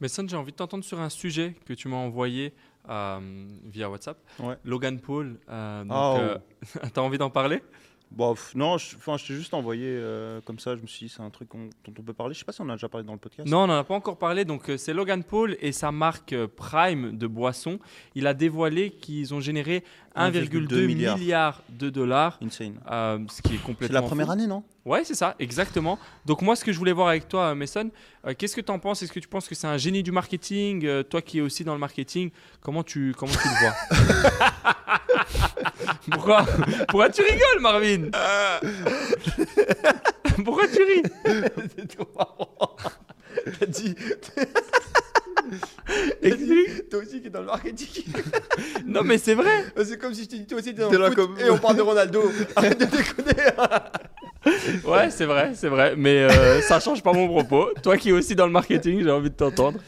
Mais Son, j'ai envie de t'entendre sur un sujet que tu m'as envoyé euh, via WhatsApp. Ouais. Logan Paul. euh, donc, Ah, euh, T'as envie d'en parler? Bon, non, je, enfin, je t'ai juste envoyé euh, comme ça. Je me suis dit, c'est un truc dont on peut parler. Je sais pas si on a déjà parlé dans le podcast. Non, on n'en a pas encore parlé. Donc, euh, c'est Logan Paul et sa marque euh, Prime de boissons. Il a dévoilé qu'ils ont généré 1,2 1,2 milliard. milliard. de dollars. Insane. euh, ce qui est C'est la première fou. année, non? Ouais, c'est ça, exactement. Donc moi, ce que je voulais voir avec toi, euh, Mason, euh, qu'est-ce que tu en penses? Est-ce que tu penses que c'est un génie du marketing? Euh, Toi qui es aussi dans le marketing, comment tu, comment tu le vois? Pourquoi Pourquoi tu rigoles, Marvin? Pourquoi tu ris? C'est trop marrant. T'as dit. Explique. Toi aussi qui est dans le marketing. Non, mais c'est vrai. C'est comme si je t'ai dit toi aussi t'es dans le foot comme- et on parle de Ronaldo. Arrête de déconner. Ouais, c'est vrai, c'est vrai. Mais euh, ça change pas mon propos. Toi qui es aussi dans le marketing, j'ai envie de t'entendre.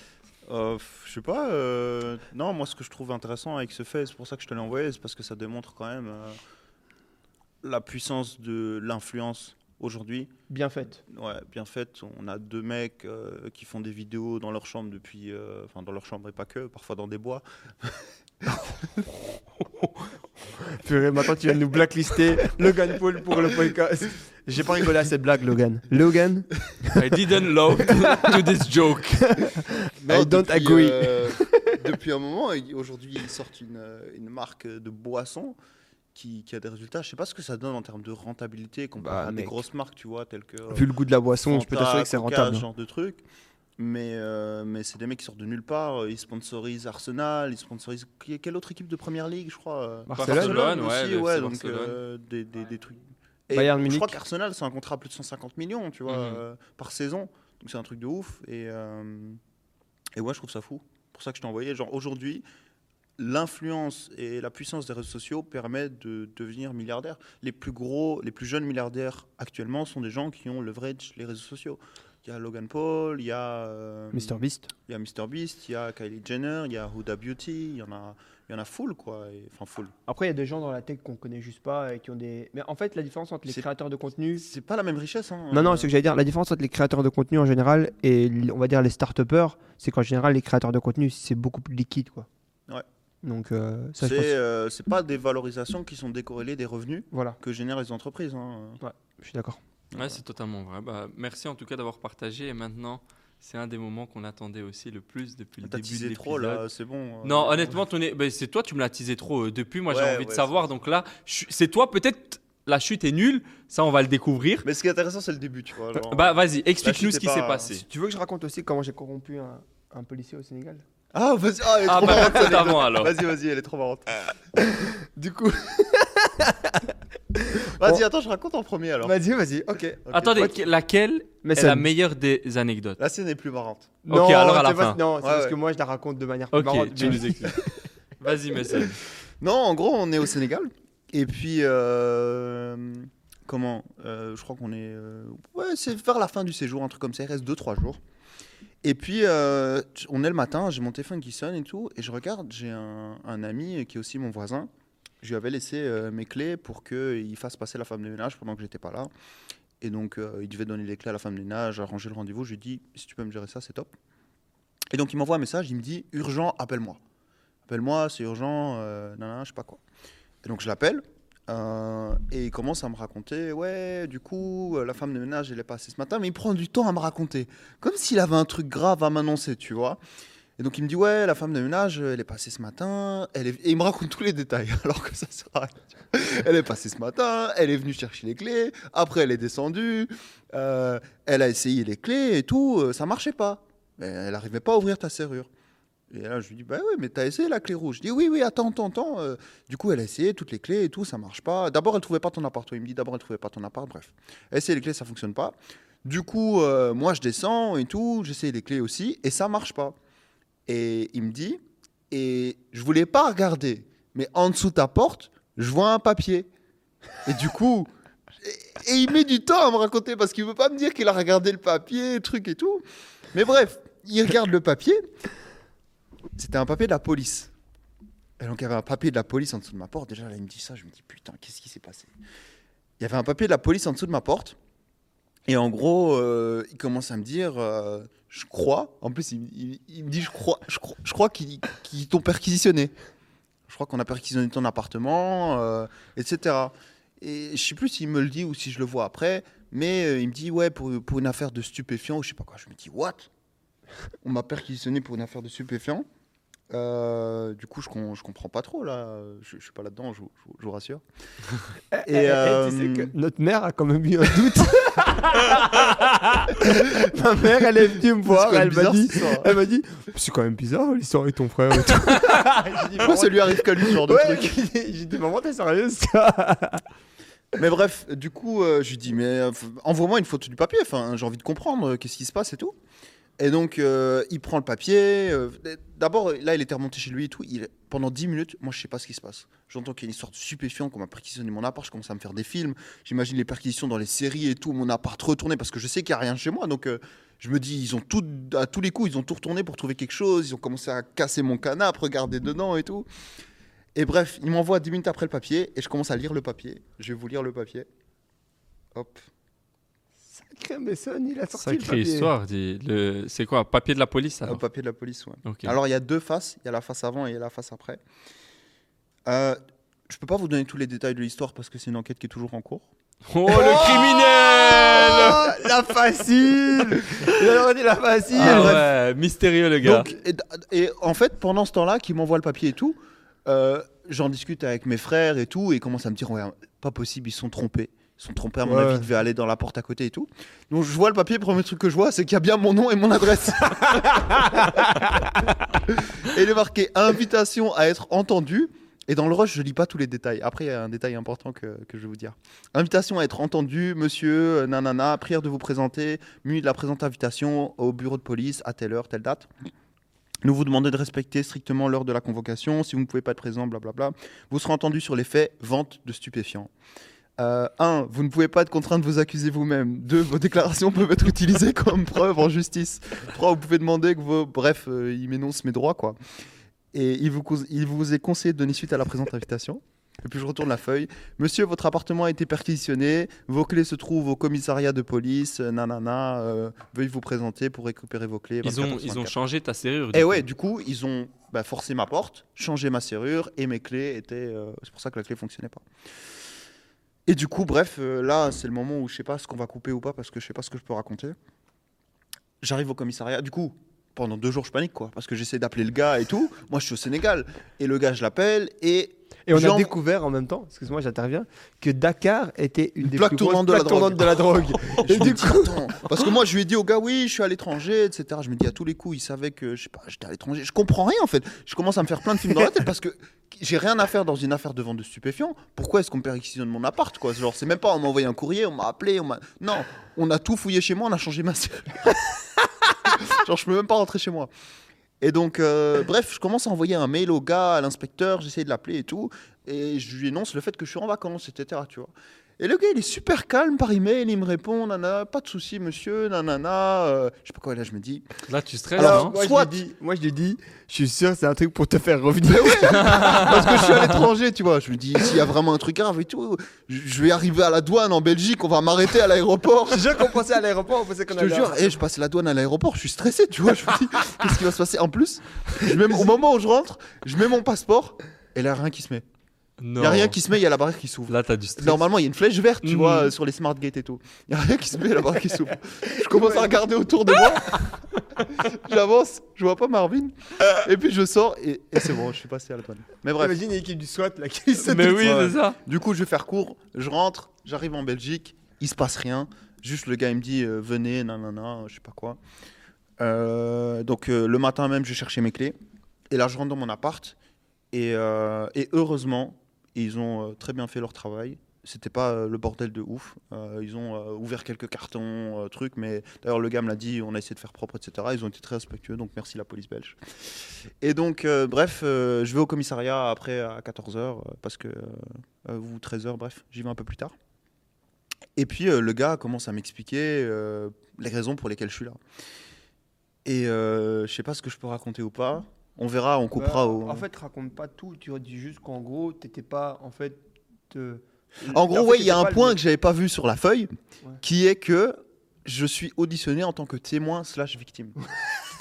Euh, Je sais pas. euh, Non, moi, ce que je trouve intéressant avec ce fait, c'est pour ça que je te l'ai envoyé, c'est parce que ça démontre quand même euh, la puissance de l'influence aujourd'hui. Bien fait. Ouais, bien fait. On a deux mecs euh, qui font des vidéos dans leur chambre depuis, euh, enfin dans leur chambre et pas que, parfois dans des bois. Purée, maintenant tu viens de nous blacklister Logan Paul pour le podcast. J'ai pas rigolé à cette blague, Logan. Logan? I didn't love to, to this joke. I don't agree. euh, depuis un moment, aujourd'hui, ils sortent une, une marque de boisson qui, qui a des résultats. Je sais pas ce que ça donne en termes de rentabilité comparé Bah, à des grosses marques, tu vois, telles que. euh, Vu le goût de la boisson, je peux t'assurer que c'est rentable. ce genre de truc. Mais, euh, mais c'est des mecs qui sortent de nulle part. Ils sponsorisent Arsenal, ils sponsorisent. Quelle autre équipe de première ligue, je crois euh, Barcelone. Barcelone, ouais, aussi, ouais, FC donc Barcelone. euh, des, des, des trucs. Et Bayern je crois qu'Arsenal, c'est un contrat à plus de 150 millions, tu vois, Mhm. euh, par saison. Donc c'est un truc de ouf. Et, euh, et ouais, je trouve ça fou. C'est pour ça que je t'ai envoyé. Genre aujourd'hui, l'influence et la puissance des réseaux sociaux permettent de devenir milliardaire. Les plus gros, les plus jeunes milliardaires actuellement sont des gens qui ont leverage les réseaux sociaux. Il y a Logan Paul, il y a euh, Mr Beast. il y a MrBeast, il y a Kylie Jenner, il y a Huda Beauty, il y en a, il y en a full quoi. Enfin full. Après, il y a des gens dans la tech qu'on connaît juste pas et qui ont des. Mais en fait, la différence entre les créateurs de contenu. C'est pas la même richesse. Hein. Non, non, c'est ce que j'allais dire. La différence entre les créateurs de contenu en général et on va dire les start-upers, c'est qu'en général, les créateurs de contenu, c'est beaucoup plus liquide, quoi. Ouais. Donc, euh, ça, C'est pense- euh, c'est pas des valorisations qui sont décorrélées des revenus Voilà, que génèrent les entreprises. hein. je suis d'accord. Ouais, c'est totalement vrai. Bah, merci en tout cas d'avoir partagé. Et maintenant, c'est un des moments qu'on attendait aussi le plus depuis le T'as début de teasé trop l'épisode. là, c'est bon. euh. Non, honnêtement, ton ben, c'est toi, tu me l'as teasé trop. euh, depuis, moi, j'ai Ouais, envie de ouais, savoir. c'est- Donc là, je- c'est toi, peut-être la chute est nulle. Ça, on va le découvrir. Mais ce qui est intéressant, c'est le début, tu vois. genre. Bah, vas-y, explique-nous ce qui pas- s'est passé. Tu veux que je raconte aussi comment j'ai corrompu un, un policier au Sénégal Ah, vas-y, ah, elle est Ah, trop bah, marrante. alors. Vas-y, vas-y, elle est trop marrante. du coup. vas-y, attends, je raconte en premier alors. Vas-y, vas-y, ok. Ok. Attendez, Ouais, laquelle Mais est ça- la meilleure des anecdotes La scène est plus marrante. Ok, alors à la c'est pas- fin. Non, c'est Ouais, parce ouais. que moi, je la raconte de manière plus Ok, marrante. tu mais- nous expliques. Vas-y, Messi. Non, en gros, on est au Sénégal. Et puis, euh, comment Euh, Je crois qu'on est. euh, ouais, c'est vers la fin du séjour, un truc comme ça. Il reste 2-3 jours. Et puis, euh, on est le matin, j'ai mon téléphone qui sonne et tout. Et je regarde, j'ai un, ami qui est aussi mon voisin. Je lui avais laissé euh, mes clés pour qu'il fasse passer la femme de ménage pendant que j'étais pas là. Et donc, euh, il devait donner les clés à la femme de ménage, arranger le rendez-vous. Je lui dit, si tu peux me gérer ça, c'est top. Et donc, il m'envoie un message, il me dit, urgent, appelle-moi. Appelle-moi, c'est urgent, euh, nanana, je sais pas quoi. Et donc, je l'appelle. Euh, et il commence à me raconter, ouais, du coup, euh, la femme de ménage, elle est passée ce matin, mais il prend du temps à me raconter. Comme s'il avait un truc grave à m'annoncer, tu vois. Et donc, il me dit, ouais, la femme de ménage, elle est passée ce matin. Elle est... Et il me raconte tous les détails, alors que ça sert à. Elle est passée ce matin, elle est venue chercher les clés, après, elle est descendue, euh, elle a essayé les clés et tout, ça marchait pas. Elle n'arrivait pas à ouvrir ta serrure. Et là, je lui dis, bah oui, mais t'as essayé la clé rouge. Je dis, oui, oui, attends, attends, attends. euh, du coup, elle a essayé toutes les clés et tout, ça marche pas. D'abord, elle trouvait pas ton appart. Il me dit, d'abord, elle trouvait pas ton appart. Bref, essayé les clés, ça fonctionne pas. Du coup, euh, moi, je descends et tout, j'essaye les clés aussi, et ça marche pas. Et il me dit, et je voulais pas regarder, mais en dessous de ta porte, je vois un papier. Et du coup, et, et il met du temps à me raconter parce qu'il veut pas me dire qu'il a regardé le papier, truc et tout. Mais bref, il regarde le papier. C'était un papier de la police. Et donc, il y avait un papier de la police en dessous de ma porte. Déjà, là, il me dit ça. Je me dis, putain, qu'est-ce qui s'est passé? Il y avait un papier de la police en dessous de ma porte. Et en gros, euh, il commence à me dire, euh, je crois. En plus, il, me dit, je crois, je crois, qu'ils t'ont perquisitionné. Je crois qu'on a perquisitionné ton appartement, euh, etc. Et je sais plus s'il me le dit ou si je le vois après. Mais il me dit, ouais, pour, pour une affaire de stupéfiants ou je sais pas quoi. Je me dis, what? On m'a perquisitionné pour une affaire de stupéfiants. Euh, du coup, je, com- je comprends pas trop là. Je, je suis pas là-dedans, je, vous- je rassure. Et, euh, tu sais que notre mère a quand même eu un doute. Ma mère, elle est venue me voir, elle m'a dit, elle m'a dit, c'est quand même bizarre l'histoire avec ton frère. et tout. Dit, Pourquoi ça lui arrive qu'à lui ce genre de Ouais, truc j'ai dit- maman, t'es sérieuse Mais bref, du coup, euh, je lui dis, mais euh, envoie-moi une photo du papier. Enfin, j'ai envie de comprendre euh, qu'est-ce qui se passe et tout. Et donc, euh, il prend le papier. euh, D'abord, là, il était remonté chez lui et tout. Pendant 10 minutes, moi, je sais pas ce qui se passe. J'entends qu'il y a une sorte de stupéfiant qu'on m'a perquisitionné mon appart. Je commence à me faire des films. J'imagine les perquisitions dans les séries et tout. Mon appart retourné parce que je sais qu'il n'y a rien chez moi. Donc, euh, je me dis, ils ont à tous les coups, ils ont tout retourné pour trouver quelque chose. Ils ont commencé à casser mon canapé, regarder dedans et tout. Et bref, il m'envoie 10 minutes après le papier et je commence à lire le papier. Je vais vous lire le papier. Hop. Sacré Messon, il a sorti le papier. histoire. Le... C'est quoi Papier de la police alors papier de la police, ouais. Alors, il y a deux faces. Il y a la face avant et il y a la face après. Euh, Je peux pas vous donner tous les détails de l'histoire parce que c'est une enquête qui est toujours en cours. Oh, le criminel Oh, La facile Il a dit la facile Ah ouais, mystérieux le gars. Donc, et, et en fait, pendant ce temps-là, qu'il m'envoie le papier et tout, euh, j'en discute avec mes frères et tout, et ils commencent à me dire ouais, pas possible, ils se sont trompés. Sont trompés, à mon Ouais. avis, ils devaient aller dans la porte à côté et tout. Donc je vois le papier, le premier truc que je vois, c'est qu'il y a bien mon nom et mon adresse. et il est marqué invitation à être entendu. Et dans le rush, je lis pas tous les détails. Après, il y a un détail important que, que je vais vous dire. Invitation à être entendu, monsieur, euh, nanana, prière de vous présenter, muni de la présente invitation au bureau de police à telle heure, telle date. Nous vous demandons de respecter strictement l'heure de la convocation. Si vous ne pouvez pas être présent, blablabla. Vous serez entendu sur les faits vente de stupéfiants. 1. vous ne pouvez pas être contraint de vous accuser vous-même. 2. Vos déclarations peuvent être utilisées comme preuve en justice. 3. Vous pouvez demander que vos. Bref, euh, il m'énonce mes droits, quoi. Et il vous, il vous est conseillé de donner suite à la présente invitation. Et puis je retourne la feuille. Monsieur, votre appartement a été perquisitionné. Vos clés se trouvent au commissariat de police. euh, Nanana. euh, veuillez vous présenter pour récupérer vos clés. Ils ont, 24 ils ont 24. changé ta serrure. Et coup. ouais, du coup, ils ont bah, forcé ma porte, changé ma serrure et mes clés étaient. euh, c'est pour ça que la clé fonctionnait pas. Et du coup, bref, euh, là, c'est le moment où je sais pas ce qu'on va couper ou pas parce que je sais pas ce que je peux raconter. J'arrive au commissariat. Du coup, pendant deux jours, je panique quoi parce que j'essaie d'appeler le gars et tout. Moi, je suis au Sénégal et le gars, je l'appelle et Et on a découvert en même temps, excuse-moi, j'interviens, que Dakar était une, Une des plaque plus grosses tournante de la plaques tournantes de la drogue. je Et du coup, attends, parce que moi, je lui ai dit au gars, oui, je suis à l'étranger, etc. Je me dis à tous les coups, il savait que je sais pas, j'étais à l'étranger. Je comprends rien en fait. Je commence à me faire plein de films dans la tête parce que j'ai rien à faire dans une affaire de vente de stupéfiants. Pourquoi est-ce qu'on me perquisitionne mon appart quoi? Genre, c'est même pas on m'a envoyé un courrier, on m'a appelé, on m'a. Non, on a tout fouillé chez moi, on a changé ma serrure. Genre, je peux même pas rentrer chez moi. Et donc, euh, bref, je commence à envoyer un mail au gars, à l'inspecteur, j'essaie de l'appeler et tout. Et je lui énonce le fait que je suis en vacances, etc. Tu vois. Et le gars, il est super calme par email, il me répond, nana, pas de souci, monsieur, nanana. euh, je sais pas quoi, et là, je me dis, Là, tu stresses, Alors, non moi, soit- je lui dis, moi je lui dis, je suis sûr c'est un truc pour te faire revenir. parce que je suis à l'étranger, tu vois. Je me dis, s'il y a vraiment un truc grave et tout, je je vais arriver à la douane en Belgique, on va m'arrêter à l'aéroport. Je jure qu'on pensait à l'aéroport, on pensait Je qu'on te allait. jure, et je passe la douane à l'aéroport, je suis stressé, tu vois. Je me dis, qu'est-ce qui va se passer? En plus, je mets, au moment où je rentre, je mets mon passeport et là, rien qui se met. Il n'y a rien qui se met, il y a la barrière qui s'ouvre. Là, t'as du stress. Normalement, il y a une flèche verte, tu Mhm. vois, euh, sur les smart gates et tout. Il n'y a rien qui se met, la barrière qui s'ouvre. Je commence à regarder autour de moi. J'avance, je vois pas Marvin. Et puis je sors et, et c'est bon, je suis passé à la douane. Mais bref, Imagine une équipe du SWAT là qui se Mais oui, c'est ça. du coup, je vais faire court. Je rentre, j'arrive en Belgique, il se passe rien. Juste le gars, il me dit euh, venez, nanana, je sais pas quoi. Euh, donc euh, le matin même, je cherchais mes clés. Et là, je rentre dans mon appart. Et, euh, et heureusement, ils ont euh, très bien fait leur travail. C'était pas euh, le bordel de ouf. Euh, ils ont ouvert quelques cartons, trucs. Mais d'ailleurs, le gars me l'a dit, on a essayé de faire propre, etc. Ils ont été très respectueux, donc merci la police belge. Et donc, bref, je vais au commissariat après à 14h, parce que, ou 13h, bref, j'y vais un peu plus tard. Et puis, le gars commence à m'expliquer les raisons pour lesquelles je suis là. Et euh, je sais pas ce que je peux raconter ou pas. On verra, on coupera Bah, au. En fait, raconte pas tout. Tu dis juste qu'en gros, t'étais pas en fait. te- En gros, fait, ouais, il y a un pas le- point que j'avais pas vu sur la feuille, Ouais. qui est que je suis auditionné en tant que témoin slash victime.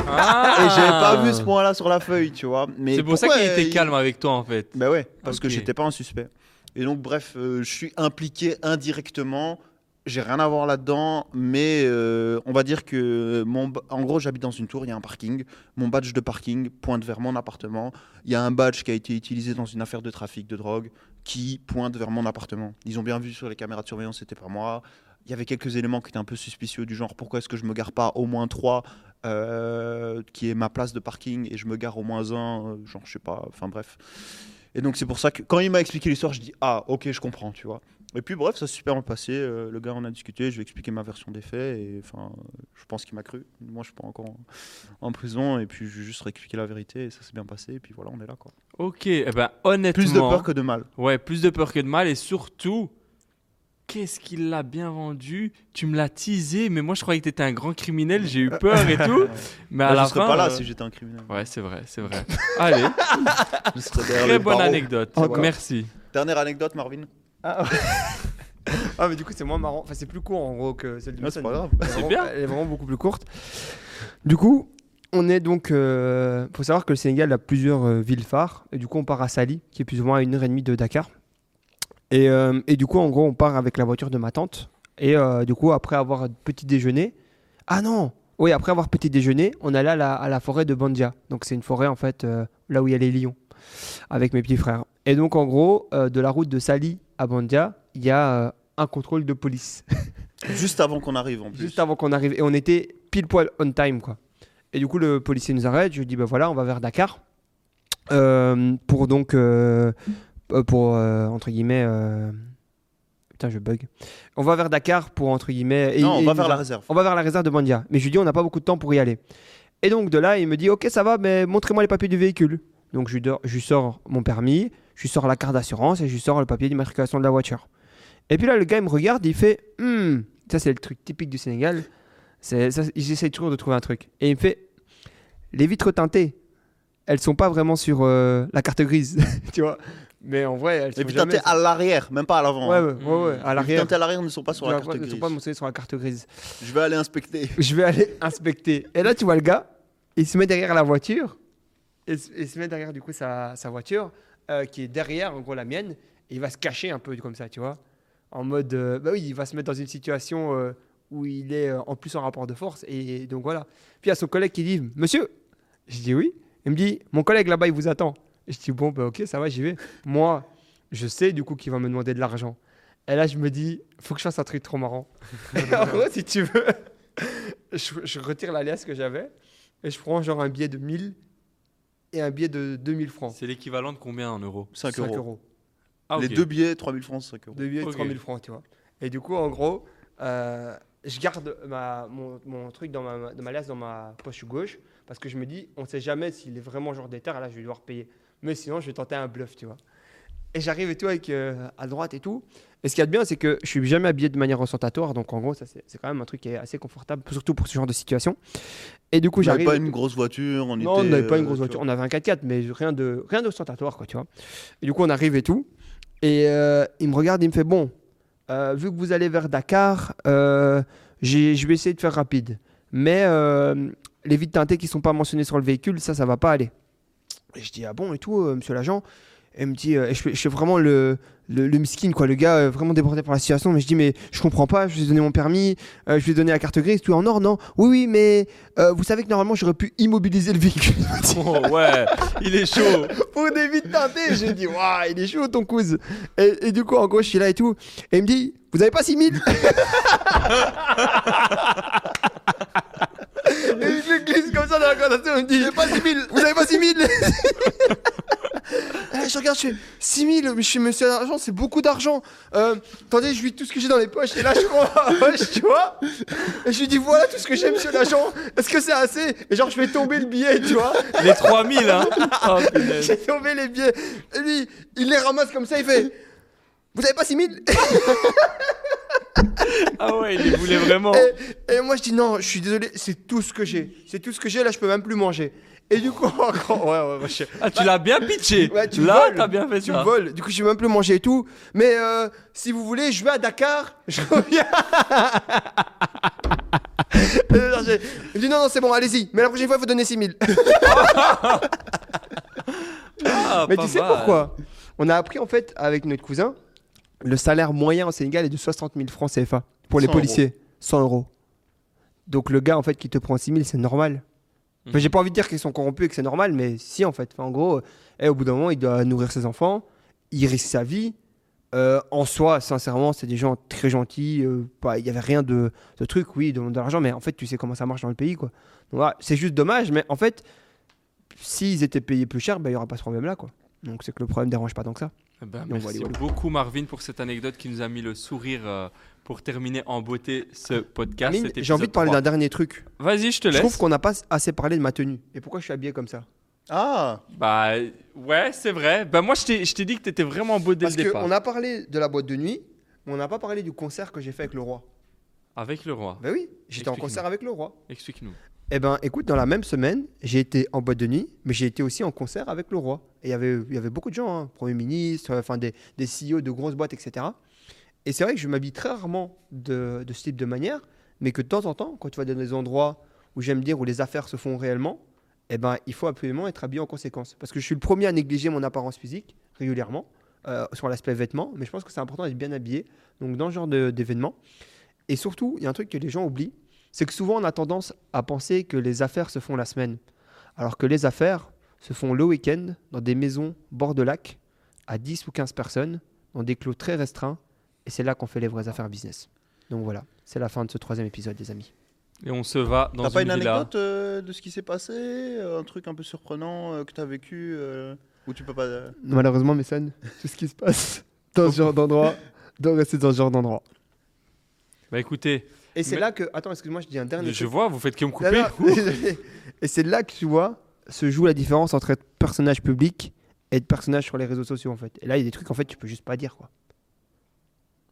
Ah. Et j'avais pas vu ce point-là sur la feuille, tu vois. Mais C'est pour ça qu'il était calme avec toi, en fait. Bah ouais, parce que Ok. j'étais pas un suspect. Et donc, bref, euh, je suis impliqué indirectement. J'ai rien à voir là-dedans, mais euh, on va dire que mon, en gros, j'habite dans une tour, il y a un parking. Mon badge de parking pointe vers mon appartement. Il y a un badge qui a été utilisé dans une affaire de trafic de drogue qui pointe vers mon appartement. Ils ont bien vu sur les caméras de surveillance, c'était pas moi. Il y avait quelques éléments qui étaient un peu suspicieux, du genre pourquoi est-ce que je me gare pas au moins trois, euh, qui est ma place de parking, et je me gare au moins un, euh, genre je sais pas, enfin bref. Et donc c'est pour ça que quand il m'a expliqué l'histoire, je dis ah ok je comprends, tu vois. Et puis bref, ça s'est super bien passé. euh, le gars on a discuté, je lui ai expliqué ma version des faits et enfin je pense qu'il m'a cru. Moi je suis pas encore en, en prison et puis je lui ai juste réexpliqué la vérité et ça s'est bien passé et puis voilà on est là quoi. Ok, eh ben, honnêtement. Plus de peur que de mal. Ouais, plus de peur que de mal. Et surtout, qu'est-ce qu'il l'a bien vendu? Tu me l'as teasé, mais moi je croyais que t'étais un grand criminel. J'ai eu peur et tout. Mais à Bah, la je serais fin. pas là euh, si j'étais un criminel. Ouais, c'est vrai, c'est vrai. Allez, Je serais derrière très bonne anecdote. Encore. Merci. Dernière anecdote Marvin. Ah, ah, mais du coup, c'est moins marrant. Enfin, c'est plus court en gros que celle du Ouais, c'est pas grave. Elle est C'est bien. Elle est vraiment beaucoup plus courte. Du coup, on est donc. Il faut savoir que le Sénégal a plusieurs euh, villes phares. Et du coup, on part à Sali, qui est plus ou moins à une heure et demie de Dakar. Et, euh, et du coup, en gros, on part avec la voiture de ma tante. Et euh, du coup, après avoir petit déjeuner. Ah non Oui, après avoir petit déjeuner, on allait à la, à la forêt de Bandia. Donc, c'est une forêt, en fait, euh, là où il y a les lions, avec mes petits frères. Et donc, en gros, de la route de Sali à Bandia, il y a un contrôle de police. Juste avant qu'on arrive en plus. Juste avant qu'on arrive. Et on était pile poil on time, quoi. Et du coup, le policier nous arrête. Je lui dis, bah voilà, on va vers Dakar. Pour donc. Euh, pour, euh, entre guillemets. euh, Putain, je bug. On va vers Dakar pour, entre guillemets. et- non, on et va vers la réserve. On va vers la réserve de Bandia. Mais je lui dis, on n'a pas beaucoup de temps pour y aller. Et donc, de là, il me dit, ok, ça va, mais montrez-moi les papiers du véhicule. Donc, je lui, do- je lui sors mon permis, je lui sors la carte d'assurance et je lui sors le papier d'immatriculation de la voiture. Et puis là, le gars, il me regarde, il fait, Hmm, ça, c'est le truc typique du Sénégal. C'est, ça, ils essayent toujours de trouver un truc. Et il me fait, les vitres teintées, elles sont pas vraiment sur euh, la carte grise, tu vois. Mais en vrai, elles Et sont puis jamais. à l'arrière, même pas à l'avant. Ouais, hein. ouais, ouais, ouais, à l'arrière. à l'arrière ne sont pas sur la carte Elles sont grise. pas sur la carte grise. Je vais aller inspecter. Je vais aller inspecter. Et là, tu vois le gars, il se met derrière la voiture. Il se, met derrière, du coup, sa, sa voiture, euh, qui est derrière, en gros, la mienne. Et il va se cacher un peu comme ça, tu vois. En mode. euh, bah oui, il va se mettre dans une situation euh, où il est euh, en plus en rapport de force. Et donc voilà. Puis il y a son collègue qui dit Monsieur Je dis oui. Il me dit Mon collègue là-bas, il vous attend. Je dis Bon, bah ok, ça va, j'y vais. Moi, je sais du coup qu'il va me demander de l'argent. Et là, je me dis Faut que je fasse un truc trop marrant. Et en gros, si tu veux, je, je retire l'alias que j'avais et je prends genre un billet de 1000 et un billet de 2000 francs. C'est l'équivalent de combien en euros? 5 5 euros. Ah, Les deux billets, 3000 francs, 5 euros. Deux billets de Ok. 3000 francs, tu vois. Et du coup, en gros, euh, je garde ma, mon, mon truc dans ma, dans ma liasse dans ma poche gauche parce que je me dis, on sait jamais s'il est vraiment genre déter, là je vais devoir payer. Mais sinon, je vais tenter un bluff, tu vois. Et j'arrive et tout avec euh, à droite et tout. Et ce qu'il y a de bien, c'est que je suis jamais habillé de manière ostentatoire. Donc en gros, ça c'est c'est quand même un truc qui est assez confortable, surtout pour ce genre de situation. Et du coup, On n'avait j'arrive. pas une grosse voiture. On Non, on était, n'avait pas une euh, grosse tu voiture. On avait un 4x4, mais rien de rien d'ostentatoire, quoi, tu vois. Et du coup, on arrive et tout. Et euh, il me regarde, il me fait bon, euh, vu que vous allez vers Dakar, j'ai- je vais essayer de faire rapide. Mais les vitres teintées qui sont pas mentionnées sur le véhicule, ça, ça va pas aller. Et je dis ah bon et tout, euh, monsieur l'agent? Et il me dit, euh, et je, je fais vraiment le, le, le miskin, quoi, le gars euh, vraiment débordé par la situation. Mais je dis, mais je comprends pas, je lui ai donné mon permis, euh, je lui ai donné la carte grise, tout en or, non? Oui, oui, mais euh, vous savez que normalement j'aurais pu immobiliser le véhicule. Oh, ouais, il est chaud. pour des vitres teintées. J'ai dit, waouh, il est chaud ton cousin. Et, et du coup, en gros, je suis là et tout. Et il me dit, vous avez pas 6000 Et je le glisse comme ça dans la conversation. Il me dit, avez pas 6000 Vous avez pas 6000 Eh, Je regarde, je fais 6000, mais je suis monsieur d'argent, c'est beaucoup d'argent. Euh, attendez, je lui dis tout ce que j'ai dans les poches. Et là, je prends ma poche, tu vois. Et je lui dis, voilà tout ce que j'ai, monsieur l'agent. Est-ce que c'est assez? Et genre, je fais tomber le billet, tu vois. Les 3000, hein. Oh. J'ai tombé les billets. Et lui, il les ramasse comme ça, il fait Vous avez pas 6000 Ah ouais, il les voulait vraiment. et, et moi, je dis Non, je suis désolé, c'est tout ce que j'ai. C'est tout ce que j'ai, là, je peux même plus manger. Et du coup, encore, ouais, ouais, je- Ah, tu l'as bien pitché. Ouais, tu Là, t'as bien fait tu ça. voles. Du coup, je vais même plus manger et tout. Mais euh, si vous voulez, je vais à Dakar. Je reviens. Il me dit Non, non, c'est bon, allez-y. Mais la prochaine fois, il faut donner 6000. Ah, Mais tu sais mal. pourquoi? On a appris en fait avec notre cousin, le salaire moyen au Sénégal est de 60 000 francs CFA pour les 100 policiers. 100 euros. Donc le gars en fait qui te prend 6 000, c'est normal. Enfin. J'ai pas envie de dire qu'ils sont corrompus et que c'est normal, mais si en fait. Enfin, en gros, euh, eh, au bout d'un moment, il doit nourrir ses enfants, il risque sa vie. Euh, en soi, sincèrement, c'est des gens très gentils. euh, Il y avait rien de, de truc, oui, demandent de l'argent, mais en fait, tu sais comment ça marche dans le pays, quoi. Donc, voilà, c'est juste dommage, mais en fait, s'ils étaient payés plus cher, ben, il n'y aura pas ce problème-là, quoi. Donc c'est que le problème dérange pas tant que ça. Eh ben, merci voilà, voilà. beaucoup Marvin pour cette anecdote qui nous a mis le sourire euh, pour terminer en beauté ce podcast. J'ai envie de parler 3. d'un dernier truc. Vas-y, je te Je laisse. trouve qu'on n'a pas assez parlé de ma tenue. Et pourquoi je suis habillé comme ça? Ah, Bah ouais, c'est vrai. Bah moi je t'ai je dit que t'étais vraiment beau dès Parce le départ. qu'on a parlé de la boîte de nuit, mais on n'a pas parlé du concert que j'ai fait avec le roi. Avec le roi. Ben oui, j'étais en concert avec le roi. Explique-nous. Eh ben, écoute, dans la même semaine, j'ai été en boîte de nuit, mais j'ai été aussi en concert avec le roi. Et il y avait, il y avait beaucoup de gens, hein, Premier ministre, euh, enfin des, des CEO de grosses boîtes, etc. Et c'est vrai que je m'habille très rarement de, de ce type de manière, mais que de temps en temps, quand tu vas dans des endroits où j'aime dire où les affaires se font réellement, eh ben, il faut absolument être habillé en conséquence. Parce que je suis le premier à négliger mon apparence physique régulièrement euh, sur l'aspect vêtements, mais je pense que c'est important d'être bien habillé. Donc dans ce genre d'événement. Et surtout, il y a un truc que les gens oublient, c'est que souvent on a tendance à penser que les affaires se font la semaine, alors que les affaires se font le week-end dans des maisons bord de lac à 10 ou 15 personnes, dans des clos très restreints, et c'est là qu'on fait les vraies affaires business. Donc voilà, c'est la fin de ce troisième épisode, les amis. Et on se va dans T'as une, pas une villa. anecdote euh, de ce qui s'est passé euh, Un truc un peu surprenant euh, que t'as vécu euh, Ou tu peux pas. euh, Malheureusement, Messon, tout ce qui se passe dans ce genre d'endroit doit rester dans ce genre d'endroit. Bah écoutez, Et c'est Mais- là que. Attends, excuse-moi, je dis un dernier je truc. vois, vous faites que me couper. Et c'est là que tu vois, se joue la différence entre être personnage public et être personnage sur les réseaux sociaux, en fait. Et là, il y a des trucs, en fait, tu peux juste pas dire, quoi.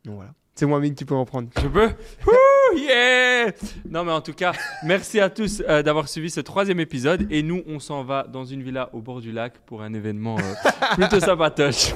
Donc voilà. C'est moi, Mine, tu peux en prendre. Je peux? Wouh, Yeah Non mais en tout cas, merci à tous euh, d'avoir suivi ce troisième épisode et nous on s'en va dans une villa au bord du lac pour un événement euh, plutôt sympatoche.